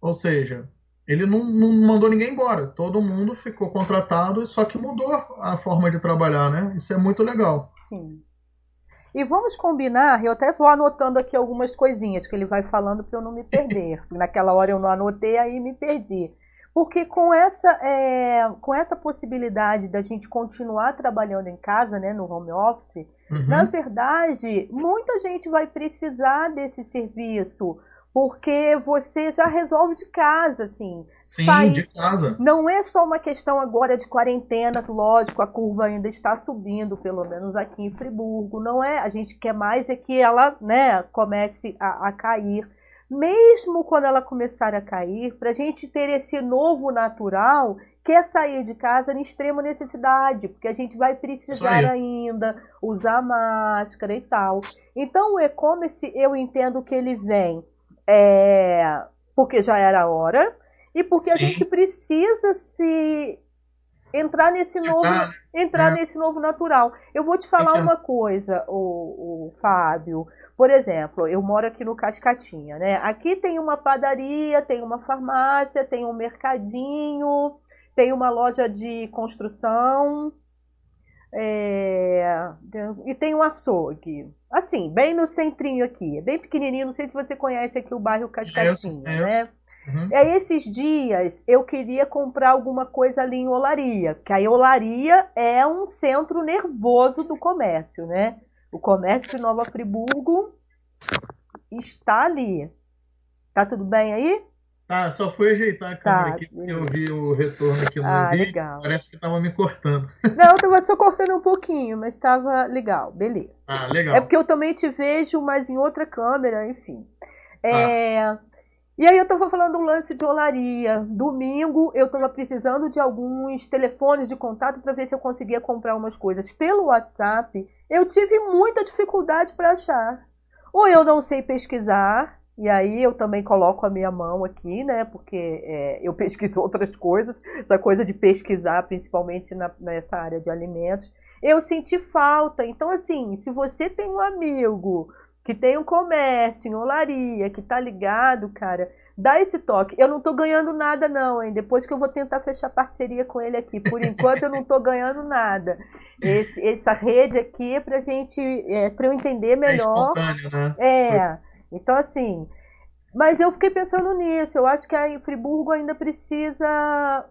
Ou seja, ele não, não, mandou ninguém embora. Todo mundo ficou contratado, só que mudou a forma de trabalhar, né? Isso é muito legal. Sim. E vamos combinar, eu até vou anotando aqui algumas coisinhas que ele vai falando para eu não me perder. Naquela hora eu não anotei, aí me perdi. Porque com essa, é, com essa possibilidade da gente continuar trabalhando em casa, né, no home office, uhum. na verdade, muita gente vai precisar desse serviço porque você já resolve de casa, assim. Sim, sair. de casa. Não é só uma questão agora de quarentena, lógico, a curva ainda está subindo, pelo menos aqui em Friburgo. Não é, a gente quer mais é que ela, né, comece a, a cair. Mesmo quando ela começar a cair, para a gente ter esse novo natural, que é sair de casa em extrema necessidade, porque a gente vai precisar ainda usar máscara e tal. Então, o e-commerce, eu entendo que ele vem é, porque já era hora e porque Sim. a gente precisa se entrar nesse novo entrar é. nesse novo natural. Eu vou te falar uma coisa, o, o Fábio. Por exemplo, eu moro aqui no Cascatinha, né? Aqui tem uma padaria, tem uma farmácia, tem um mercadinho, tem uma loja de construção, é, e tem um açougue. Assim, bem no centrinho aqui. bem pequenininho. Não sei se você conhece aqui o bairro Cascatinha, é, né? Uhum. É, esses dias eu queria comprar alguma coisa ali em Olaria, que a Olaria é um centro nervoso do comércio, né? O comércio de Nova Friburgo está ali. Tá tudo bem aí? Ah, só fui ajeitar a câmera tá, aqui porque eu vi o retorno aqui no ah, vídeo. Legal. Parece que estava me cortando. Não, estava só cortando um pouquinho, mas estava legal, beleza. Ah, legal. É porque eu também te vejo, mas em outra câmera, enfim. É... Ah. E aí eu estava falando um lance de olaria. Domingo eu estava precisando de alguns telefones de contato para ver se eu conseguia comprar umas coisas pelo WhatsApp. Eu tive muita dificuldade para achar. Ou eu não sei pesquisar, e aí eu também coloco a minha mão aqui, né? Porque é, eu pesquiso outras coisas, essa coisa de pesquisar, principalmente na, nessa área de alimentos. Eu senti falta. Então, assim, se você tem um amigo que tem um comércio em olaria, que tá ligado, cara, dá esse toque. Eu não tô ganhando nada, não, hein? Depois que eu vou tentar fechar parceria com ele aqui. Por enquanto eu não tô ganhando nada. Esse, essa rede aqui é pra gente, é, pra eu entender é melhor. É, né? é. Então, assim, mas eu fiquei pensando nisso. Eu acho que a Friburgo ainda precisa.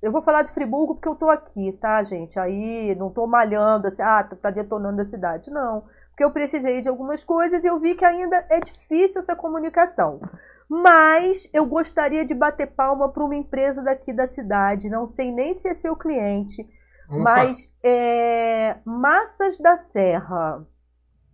Eu vou falar de Friburgo porque eu tô aqui, tá, gente? Aí não tô malhando, assim, ah, tá, tá detonando a cidade. Não. Porque eu precisei de algumas coisas e eu vi que ainda é difícil essa comunicação. Mas eu gostaria de bater palma para uma empresa daqui da cidade. Não sei nem se é seu cliente, Opa. mas é Massas da Serra.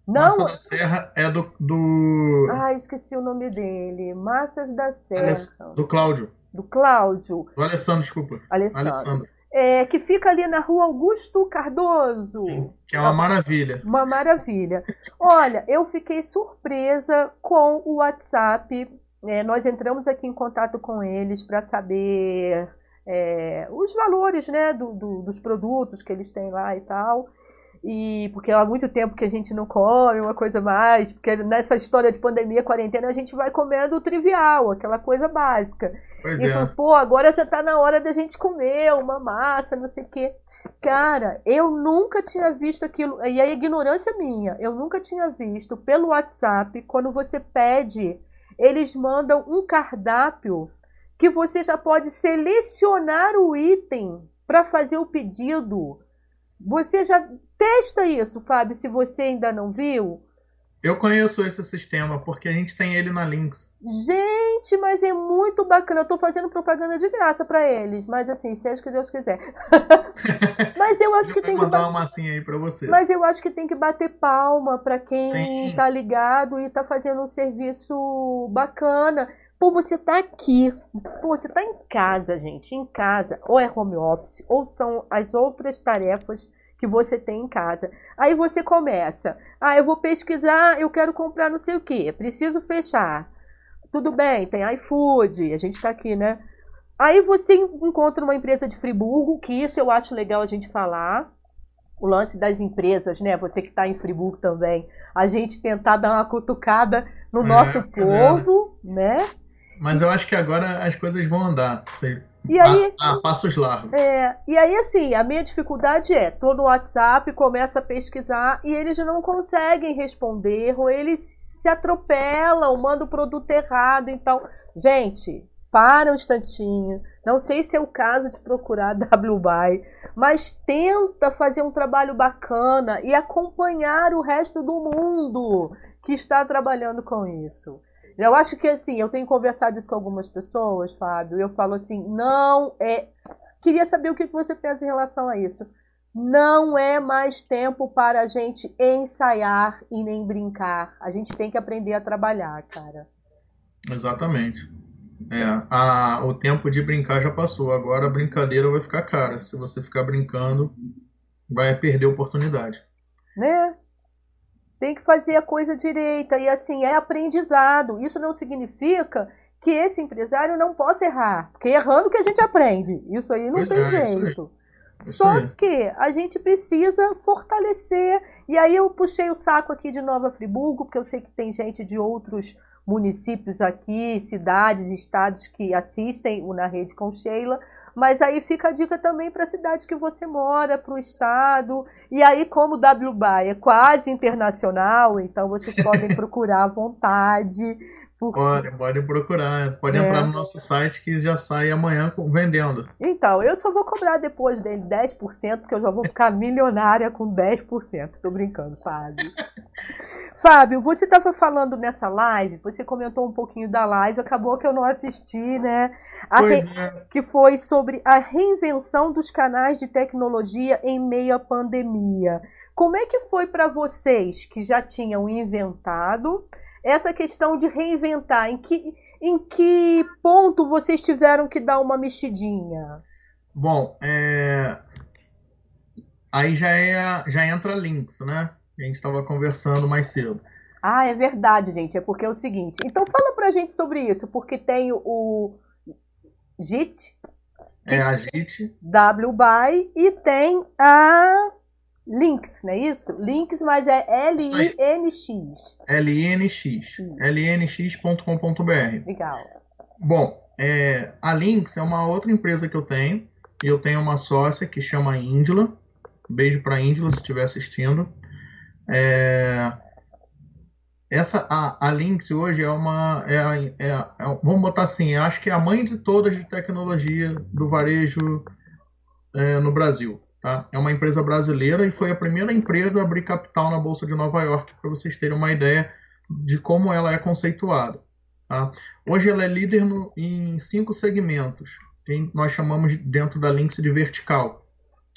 Não. Massa da Serra é do. do... Ah, esqueci o nome dele. Massas da Serra. Do Cláudio. Do Cláudio. Do Alessandro, desculpa. Alessandro. Alessandro. É, que fica ali na rua Augusto Cardoso. Sim, que é uma maravilha. Uma maravilha. Olha, eu fiquei surpresa com o WhatsApp. É, nós entramos aqui em contato com eles para saber é, os valores né, do, do, dos produtos que eles têm lá e tal e porque há muito tempo que a gente não come uma coisa mais, porque nessa história de pandemia, quarentena, a gente vai comendo o trivial, aquela coisa básica. Pois e é. falou, pô, agora já tá na hora da gente comer uma massa, não sei o quê. Cara, eu nunca tinha visto aquilo, e a ignorância minha, eu nunca tinha visto pelo WhatsApp, quando você pede, eles mandam um cardápio que você já pode selecionar o item para fazer o pedido. Você já testa isso, Fábio, se você ainda não viu. Eu conheço esse sistema porque a gente tem ele na Lynx. Gente, mas é muito bacana. Eu tô fazendo propaganda de graça para eles, mas assim, seja que Deus quiser. mas eu acho eu que tem mandar que uma massinha aí para você. Mas eu acho que tem que bater palma para quem Sim. tá ligado e tá fazendo um serviço bacana. Pô, você tá aqui. Pô, você tá em casa, gente. Em casa. Ou é home office, ou são as outras tarefas que você tem em casa. Aí você começa. Ah, eu vou pesquisar, eu quero comprar não sei o que. Preciso fechar. Tudo bem, tem iFood. A gente tá aqui, né? Aí você encontra uma empresa de Friburgo, que isso eu acho legal a gente falar. O lance das empresas, né? Você que está em Friburgo também. A gente tentar dar uma cutucada no É, nosso é. povo, né? Mas eu acho que agora as coisas vão andar. Sei, E aí, a, a passos largos. é, e aí, assim, a minha dificuldade é, tô no WhatsApp, começa a pesquisar e eles não conseguem responder, ou eles se atropelam, mandam o produto errado. Então, gente, para um instantinho. Não sei se é o caso de procurar WBuy, mas tenta fazer um trabalho bacana e acompanhar o resto do mundo que está trabalhando com isso. Eu acho que assim, eu tenho conversado isso com algumas pessoas, Fábio, e eu falo assim, não é. Queria saber o que você pensa em relação a isso. Não é mais tempo para a gente ensaiar e nem brincar. A gente tem que aprender a trabalhar, cara. Exatamente. É, a, o tempo de brincar já passou. Agora a brincadeira vai ficar cara. Se você ficar brincando, vai perder a oportunidade. Né? Tem que fazer a coisa direita. E assim, é aprendizado. Isso não significa que esse empresário não possa errar. Porque errando que a gente aprende. Isso aí não Pois tem é, jeito. Só que a gente precisa fortalecer. E aí eu puxei o saco aqui de Nova Friburgo, porque eu sei que tem gente de outros municípios aqui, cidades, estados que assistem o Na Rede com Sheila. Mas aí fica a dica também para a cidade que você mora, para o estado. E aí, como o WBA é quase internacional, então vocês podem procurar à vontade. porque- Pode, pode procurar. Pode É. entrar no nosso site que já sai amanhã com- vendendo. Então, eu só vou cobrar depois dele 10%, porque eu já vou ficar milionária com 10%. Tô brincando, Fábio. Fábio, você estava falando nessa live, você comentou um pouquinho da live, acabou que eu não assisti, né? Re- é. que foi sobre a reinvenção dos canais de tecnologia em meio à pandemia. Como é que foi para vocês que já tinham inventado essa questão de reinventar? Em que, em que ponto vocês tiveram que dar uma mexidinha? Bom, é, aí já, é, já entra links, né? A gente estava conversando mais cedo. Ah, é verdade, gente. É porque é o seguinte. Então fala pra gente sobre isso, porque tem o JIT, É a JIT, WBuy e tem a Links, não é isso? Links, mas é. L-I-N-X. LNX, Hum. lnx.com.br. Legal. Bom, é, a Lynx é uma outra empresa que eu tenho. E eu tenho uma sócia que chama Índila. Beijo para Índila se estiver assistindo. É, essa a, a Lynx hoje é uma é, é é- vamos botar assim, acho que é a mãe de todas de tecnologia do varejo é, no Brasil. Tá? É uma empresa brasileira e foi a primeira empresa a abrir capital na Bolsa de Nova York, para vocês terem uma ideia de como ela é conceituada. Tá? Hoje ela é líder no- em cinco segmentos, que nós chamamos dentro da Lynx de vertical.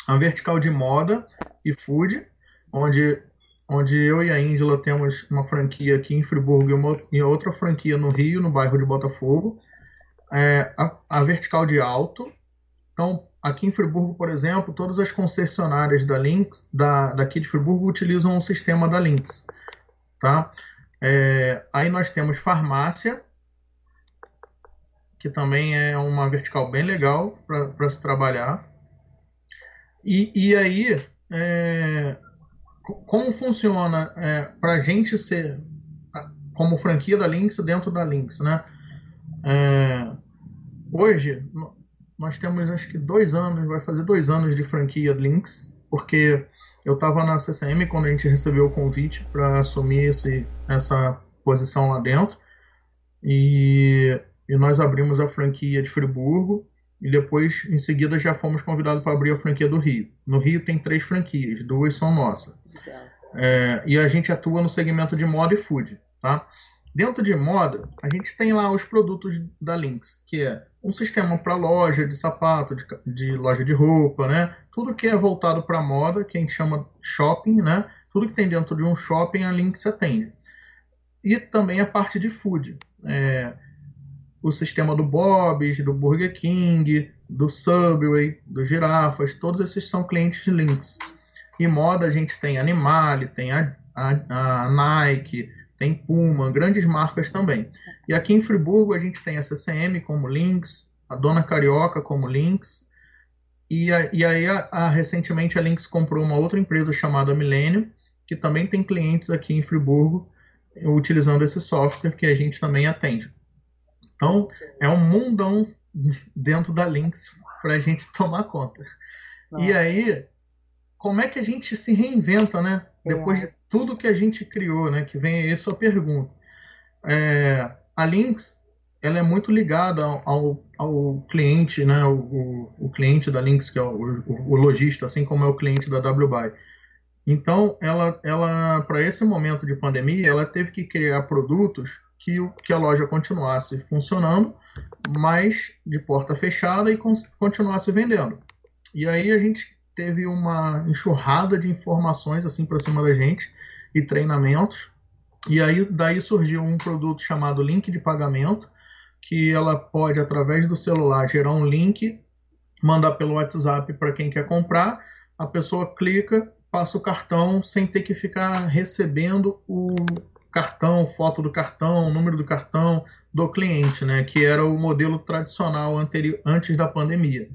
A vertical de moda e food, onde onde eu e a Índila temos uma franquia aqui em Friburgo e, uma, e outra franquia no Rio, no bairro de Botafogo. É, a, a, vertical de alto. Então, aqui em Friburgo, por exemplo, todas as concessionárias da Lynx, da, daqui de Friburgo, utilizam o sistema da Lynx. Tá? É, aí nós temos farmácia, que também é uma vertical bem legal para se trabalhar. E, e aí, é, como funciona é, para a gente ser como franquia da Lynx dentro da Lynx, né? É, hoje nós temos acho que dois anos, vai fazer dois anos de franquia Lynx, porque eu estava na CCM quando a gente recebeu o convite para assumir esse, essa posição lá dentro e, e nós abrimos a franquia de Friburgo e depois, em seguida, já fomos convidados para abrir a franquia do Rio. No Rio tem três franquias, duas são nossas. É, e a gente atua no segmento de moda e food. Tá? Dentro de moda, a gente tem lá os produtos da Lynx, que é um sistema para loja de sapato, de, de, loja de roupa, né? Tudo que é voltado para moda, que a gente chama shopping, né? Tudo que tem dentro de um shopping, a Lynx atende. E também a parte de food. É, o sistema do Bob's, do Burger King, do Subway, do Girafas, todos esses são clientes de Lynx. E moda a gente tem Animale, tem a, a, a Nike, tem Puma, grandes marcas também. E aqui em Friburgo a gente tem a CCM como Lynx, a Dona Carioca como Lynx, e, a, e aí a, recentemente a Lynx comprou uma outra empresa chamada Millennium, que também tem clientes aqui em Friburgo utilizando esse software que a gente também atende. Então, é um mundão dentro da Lynx para a gente tomar conta. E aí, como é que a gente se reinventa, né? É. Depois de tudo que a gente criou, né? Que vem aí a sua pergunta. É, a Lynx, ela é muito ligada ao, ao cliente, né? O, o, o, cliente da Lynx, que é o, o, o lojista, assim como é o cliente da WBuy. Então, ela, ela para esse momento de pandemia, ela teve que criar produtos que, que a loja continuasse funcionando, mas de porta fechada e continuasse vendendo. E aí a gente teve uma enxurrada de informações assim para cima da gente e treinamentos. E aí daí surgiu um produto chamado link de pagamento, que ela pode através do celular gerar um link, mandar pelo WhatsApp para quem quer comprar, a pessoa clica, passa o cartão sem ter que ficar recebendo o, cartão, foto do cartão, número do cartão do cliente, né? Que era o modelo tradicional anterior, antes da pandemia.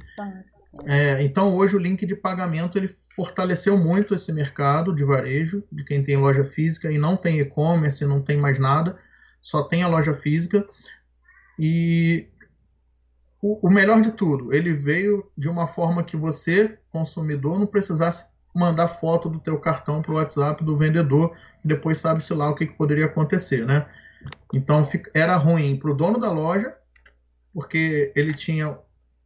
É, então hoje o link de pagamento ele fortaleceu muito esse mercado de varejo, de quem tem loja física e não tem e-commerce, não tem mais nada, só tem a loja física. E o, o melhor de tudo, ele veio de uma forma que você, consumidor, não precisasse mandar foto do teu cartão para o WhatsApp do vendedor e depois sabe-se lá o que, que, poderia acontecer, né? Então era ruim para o dono da loja, porque ele tinha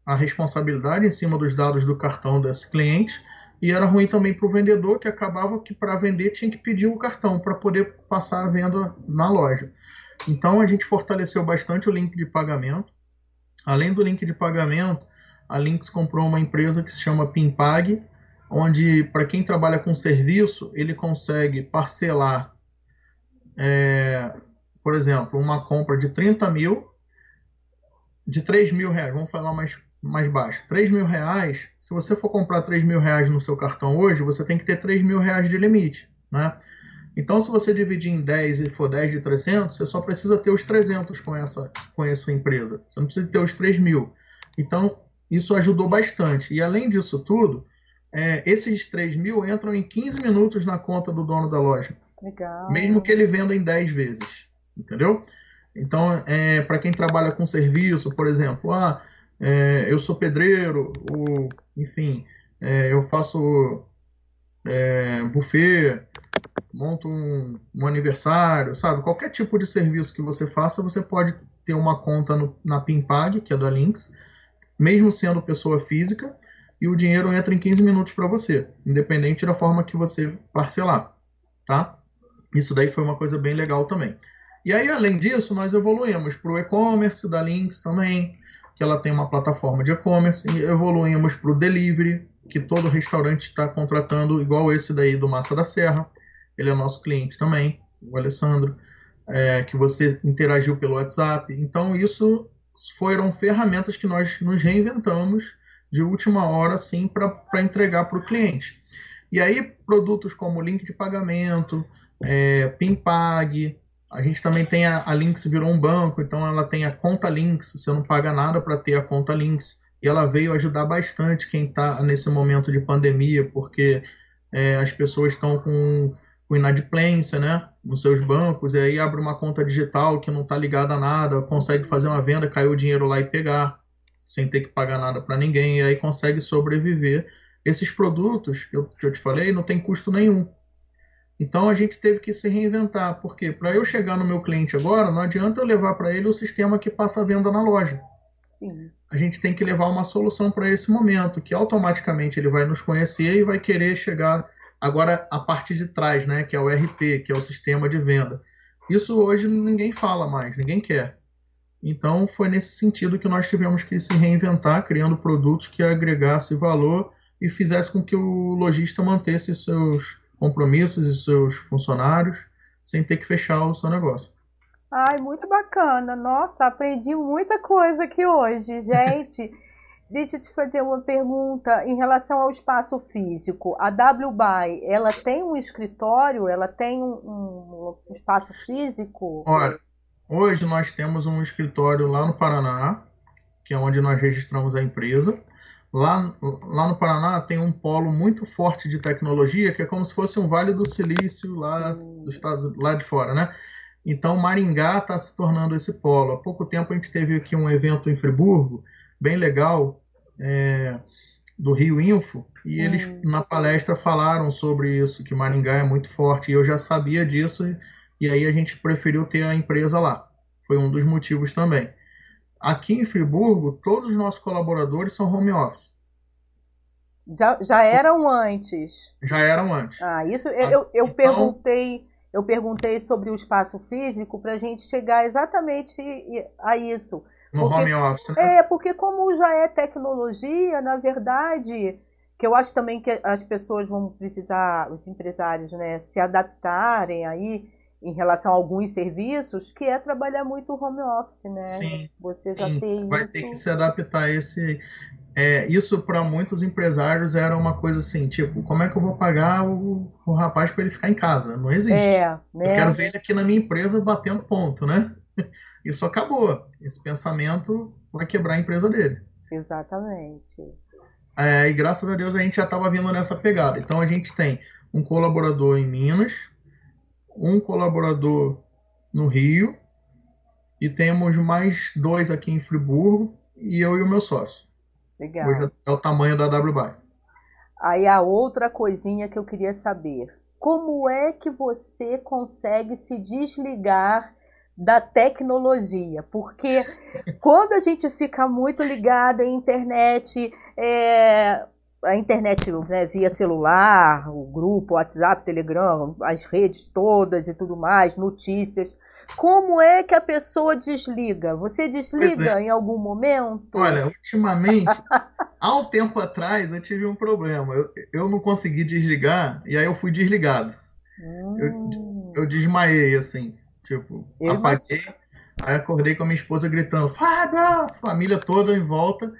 a responsabilidade em cima dos dados do cartão desse cliente, e era ruim também para o vendedor, que acabava que para vender tinha que pedir o cartão para poder passar a venda na loja. Então a gente fortaleceu bastante o link de pagamento. Além do link de pagamento, a Lynx comprou uma empresa que se chama Pimpag, onde para quem trabalha com serviço, ele consegue parcelar, é, por exemplo, uma compra de 30 mil, de 3 mil reais, vamos falar mais, mais baixo, 3 mil reais, se você for comprar 3 mil reais no seu cartão hoje, você tem que ter 3 mil reais de limite, né? Então, se você dividir em 10 e for 10 de 300, você só precisa ter os 300 com essa, com essa empresa. Você não precisa ter os 3 mil. Então, isso ajudou bastante. E além disso tudo, é, esses 3 mil entram em 15 minutos na conta do dono da loja. Legal. Mesmo que ele venda em 10 vezes. Entendeu? Então, é, para quem trabalha com serviço, por exemplo, ah, é, eu sou pedreiro, ou, enfim, é, eu faço é, buffet, monto um, um, aniversário, sabe? Qualquer tipo de serviço que você faça, você pode ter uma conta no, na Pimpag, que é da Lynx, mesmo sendo pessoa física, e o dinheiro entra em 15 minutos para você, independente da forma que você parcelar, tá? Isso daí foi uma coisa bem legal também. E aí, além disso, nós evoluímos para o e-commerce da Lynx também, que ela tem uma plataforma de e-commerce, e evoluímos para o delivery, que todo restaurante está contratando, igual esse daí do Massa da Serra. ele é nosso cliente também, o Alessandro, é, que você interagiu pelo WhatsApp. Então, isso foram ferramentas que nós nos reinventamos de última hora, assim, para entregar para o cliente. E aí, produtos como link de pagamento, é, PinPag, a gente também tem a, a Lynx virou um banco, então ela tem a conta Lynx, você não paga nada para ter a conta Lynx. E ela veio ajudar bastante quem está nesse momento de pandemia, porque é, as pessoas estão com, com inadimplência né, nos seus bancos, e aí abre uma conta digital que não está ligada a nada, consegue fazer uma venda, caiu o dinheiro lá e pegar, sem ter que pagar nada para ninguém, e aí consegue sobreviver. Esses produtos que eu, que eu te falei não tem custo nenhum. Então a gente teve que se reinventar, porque para eu chegar no meu cliente agora, não adianta eu levar para ele o sistema que passa a venda na loja. Sim. A gente tem que levar uma solução para esse momento, que automaticamente ele vai nos conhecer e vai querer chegar agora a parte de trás, né, que é o RP, que é o sistema de venda. Isso hoje ninguém fala mais, ninguém quer. Então foi nesse sentido que nós tivemos que se reinventar, criando produtos que agregassem valor e fizesse com que o lojista mantesse seus compromissos e seus funcionários sem ter que fechar o seu negócio. Ai, muito bacana. Nossa, aprendi muita coisa aqui hoje, gente. Deixa eu te fazer uma pergunta em relação ao espaço físico. A WBuy, ela tem um escritório? Ela tem um, um espaço físico? Olha, hoje nós temos um escritório lá no Paraná, que é onde nós registramos a empresa. Lá, lá no Paraná tem um polo muito forte de tecnologia, que é como se fosse um Vale do Silício lá dos Estados lá de fora, né? Então Maringá está se tornando esse polo. Há pouco tempo a gente teve aqui um evento em Friburgo, bem legal, é, do Rio Info, e eles na palestra falaram sobre isso, que Maringá é muito forte, e eu já sabia disso, e aí a gente preferiu ter a empresa lá. Foi um dos motivos também. Aqui em Friburgo, todos os nossos colaboradores são home office. Já, já eram antes? Já eram antes. Ah, isso eu, eu, eu então, perguntei eu perguntei sobre o espaço físico para a gente chegar exatamente a isso. No porque, home office, né? É, porque como já é tecnologia, na verdade, que eu acho também que as pessoas vão precisar, os empresários, né, se adaptarem aí em relação a alguns serviços, que é trabalhar muito home office, né? Sim, Você sim. já tem Vai isso. ter que se adaptar a esse. É, isso para muitos empresários era uma coisa assim, tipo, como é que eu vou pagar o, o rapaz para ele ficar em casa? Não existe. É, né? Eu quero ver ele aqui na minha empresa batendo ponto, né? Isso acabou. Esse pensamento vai quebrar a empresa dele. Exatamente. É, e graças a Deus a gente já estava vindo nessa pegada. Então a gente tem um colaborador em Minas, um colaborador no Rio e temos mais dois aqui em Friburgo e eu e o meu sócio. Legal. Hoje é o tamanho da WBY. Aí a outra coisinha que eu queria saber. Como é que você consegue se desligar da tecnologia? Porque quando a gente fica muito ligado à internet, é, a internet né, via celular, o grupo, WhatsApp, Telegram, as redes todas e tudo mais, notícias. Como é que a pessoa desliga? Você desliga é. em algum momento? Olha, ultimamente, há um tempo atrás, eu tive um problema. Eu, eu não consegui desligar e aí eu fui desligado. Hum. Eu, eu desmaiei, assim. Tipo, eu apaguei. Aí acordei com a minha esposa gritando: Fábio! Família toda em volta.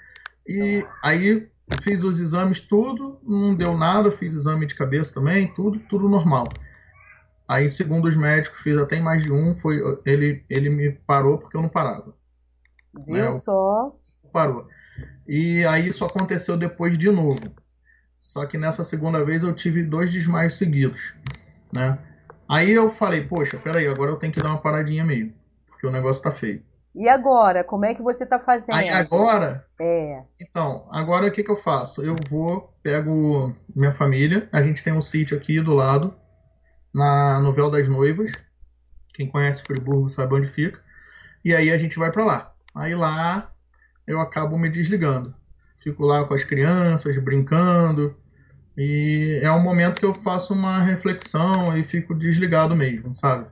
E aí fiz os exames tudo, não deu nada, fiz exame de cabeça também, tudo, tudo normal. Aí, segundo os médicos, fiz até mais de um, foi ele, ele me parou porque eu não parava. Viu né? só? Parou. E aí isso aconteceu depois de novo. Só que nessa segunda vez eu tive dois desmaios seguidos, né? Aí eu falei, poxa, peraí, agora eu tenho que dar uma paradinha mesmo, porque o negócio tá feio. E agora, como é que você está fazendo? Aí agora? É. Então, agora o que, que eu faço? Eu vou, pego minha família, a gente tem um sítio aqui do lado, na Novel das Noivas. Quem conhece Friburgo sabe onde fica. E aí a gente vai para lá. Aí lá eu acabo me desligando. Fico lá com as crianças, brincando. E é um momento que eu faço uma reflexão e fico desligado mesmo, sabe?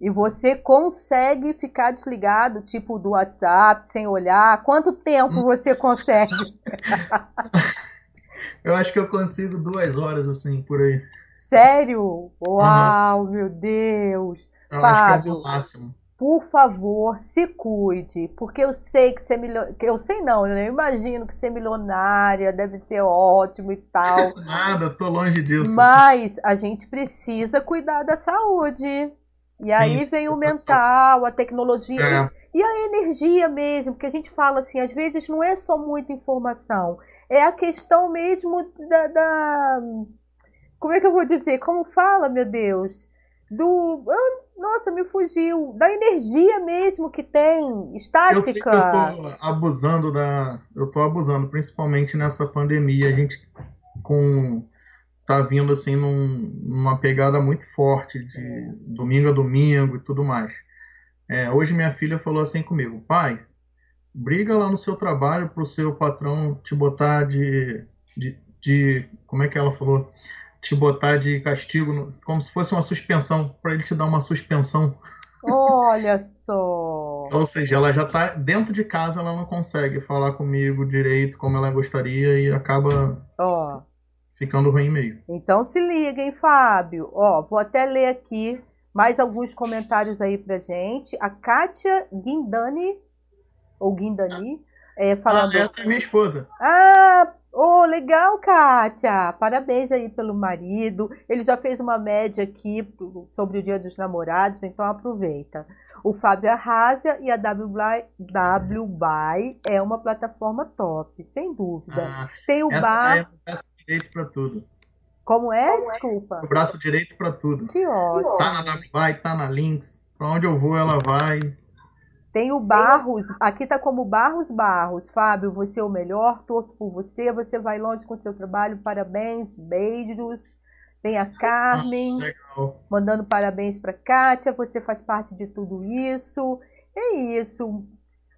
E você consegue ficar desligado, tipo do WhatsApp, sem olhar? Quanto tempo hum. você consegue? Eu acho que eu consigo duas horas assim, por aí. Sério? Uau, uhum. meu Deus! Eu Fábio, acho que é o máximo. Por favor, se cuide, porque eu sei que ser milionária. Eu sei não, eu imagino que ser milionária deve ser ótimo e tal. Nada, tô longe disso. Mas a gente precisa cuidar da saúde. E Sim, aí vem o mental, a tecnologia é. e a energia mesmo, porque a gente fala assim, às vezes não é só muita informação, é a questão mesmo da, da como é que eu vou dizer? Como fala, meu Deus? Do. Ah, nossa, me fugiu. Da energia mesmo que tem, estática. Eu sei que eu tô abusando da. Eu tô abusando, principalmente nessa pandemia. A gente com. Tá vindo assim num, numa pegada muito forte de domingo a domingo e tudo mais. É, hoje minha filha falou assim comigo, pai, briga lá no seu trabalho pro seu patrão te botar de, de, de como é que ela falou? te botar de castigo, como se fosse uma suspensão, para ele te dar uma suspensão. Olha só! Ou seja, ela já está dentro de casa, ela não consegue falar comigo direito como ela gostaria e acaba oh. Ficando ruim meio. Então se liga, hein, Fábio? Ó, vou até ler aqui mais alguns comentários aí pra gente. A Kátia Guindani, ou Guindani, é, falando. Ah, essa é minha esposa. Ah, Oh, legal, Kátia! Parabéns aí pelo marido. Ele já fez uma média aqui sobre o Dia dos Namorados, então aproveita. O Fábio Arrasia e a WBuy é uma plataforma top, sem dúvida. Ah, Tem o bar. É o braço direito para tudo. Como é? Como Desculpa. O braço direito para tudo. Que ótimo. Tá na WBuy, tá na Links. Para onde eu vou, ela vai. Tem o Barros, aqui tá como Barros Barros. Fábio, você é o melhor, torço por você, você vai longe com seu trabalho, parabéns, beijos. Tem a Carmen, Legal. mandando parabéns para Kátia, você faz parte de tudo isso. É isso.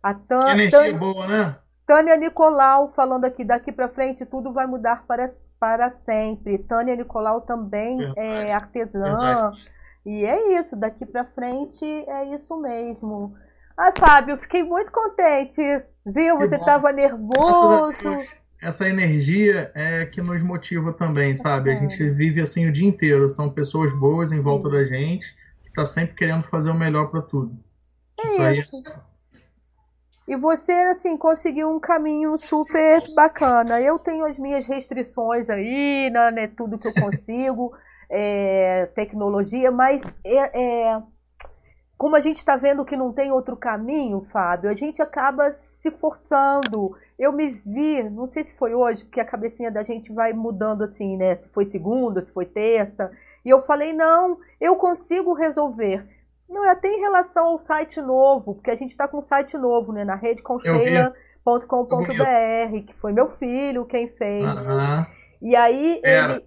A Tânia, energia boa, né? Tânia Nicolau falando aqui, daqui para frente tudo vai mudar para, para sempre. Tânia Nicolau também Verdade. é artesã. Verdade. E é isso, daqui para frente é isso mesmo. Ah, Fábio, fiquei muito contente. Viu? Que Você estava nervoso. Essa energia é que nos motiva também, sabe? É. A gente vive assim o dia inteiro. São pessoas boas em volta Sim. da gente, que tá sempre querendo fazer o melhor para tudo. É isso. isso. É... E você, assim, conseguiu um caminho super bacana. Eu tenho as minhas restrições aí, né? né tudo que eu consigo, é, tecnologia, mas é, é como a gente está vendo que não tem outro caminho, Fábio, a gente acaba se forçando. Eu me vi, não sei se foi hoje, porque a cabecinha da gente vai mudando assim, né? Se foi segunda, se foi terça. E eu falei, não, eu consigo resolver. Não, é até em relação ao site novo, porque a gente está com um site novo, né? Na redeconcheila.com.br, que foi meu filho quem fez. Uhum. E aí ele,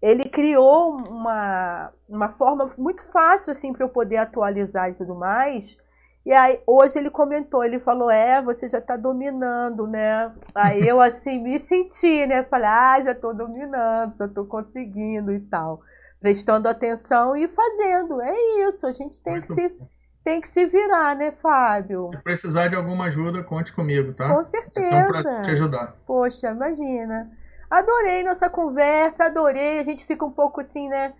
ele criou uma, uma forma muito fácil assim para eu poder atualizar e tudo mais. E aí hoje ele comentou, ele falou: "É, você já está dominando, né?" Aí eu assim me senti, né? Falei: "Ah, já estou dominando, já estou conseguindo e tal." Prestando atenção e fazendo. É isso, a gente tem muito que se tem que se virar, né, Fábio? Se precisar de alguma ajuda, conte comigo, tá? Com certeza. É um prazer te ajudar. Poxa, imagina. Adorei nossa conversa, adorei. A gente fica um pouco assim, né?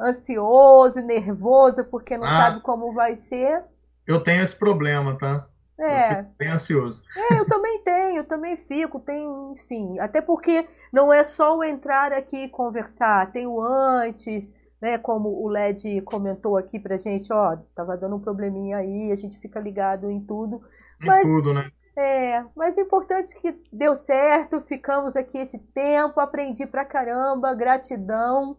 Ansioso, nervoso, porque não ah, sabe como vai ser. Eu tenho esse problema, tá? É. Eu bem ansioso. É, eu também tenho, eu também fico, tenho, enfim. Até porque não é só o entrar aqui e conversar, tem o antes, né? Como o LED comentou aqui pra gente, ó, tava dando um probleminha aí, a gente fica ligado em tudo. Em mas, tudo, né? É, mas o importante é que deu certo, ficamos aqui esse tempo, aprendi pra caramba, gratidão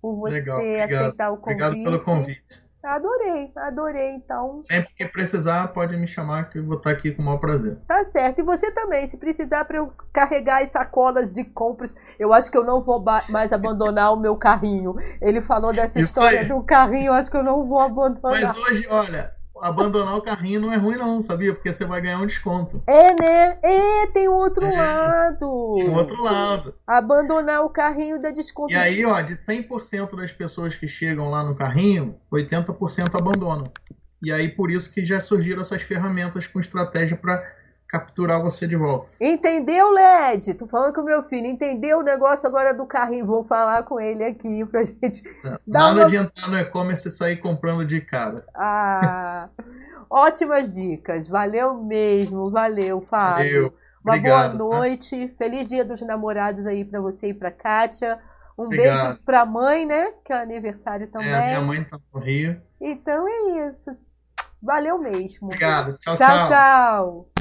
por você Legal, aceitar o convite. Obrigado pelo convite. Adorei, adorei, então. Sempre que precisar, pode me chamar que eu vou estar aqui com o maior prazer. Tá certo. E você também, se precisar para eu carregar as sacolas de compras, eu acho que eu não vou mais abandonar o meu carrinho. Ele falou dessa Isso história aí. do carrinho, eu acho que eu não vou abandonar. Mas hoje, olha, abandonar o carrinho não é ruim, não, sabia? Porque você vai ganhar um desconto. É, né? É, tem outro é, lado. Tem outro lado. Abandonar o carrinho dá desconto. E aí, ó, de 100% das pessoas que chegam lá no carrinho, 80% abandonam. E aí, por isso que já surgiram essas ferramentas com estratégia para capturar você de volta. Entendeu, Led? Tô falando com o meu filho. Entendeu o negócio agora do carrinho? Vou falar com ele aqui pra gente. Nada uma... de entrar no e-commerce e sair comprando de cara. Ah, ótimas dicas. Valeu mesmo. Valeu, Fábio. Valeu. Uma Obrigado, boa noite. Tá? Feliz dia dos namorados aí para você e para Kátia. Um Obrigado. beijo para a mãe, né? Que é aniversário também. É, minha mãe tá no Rio. Então é isso. Valeu mesmo. Obrigado. tchau. tchau. tchau. tchau.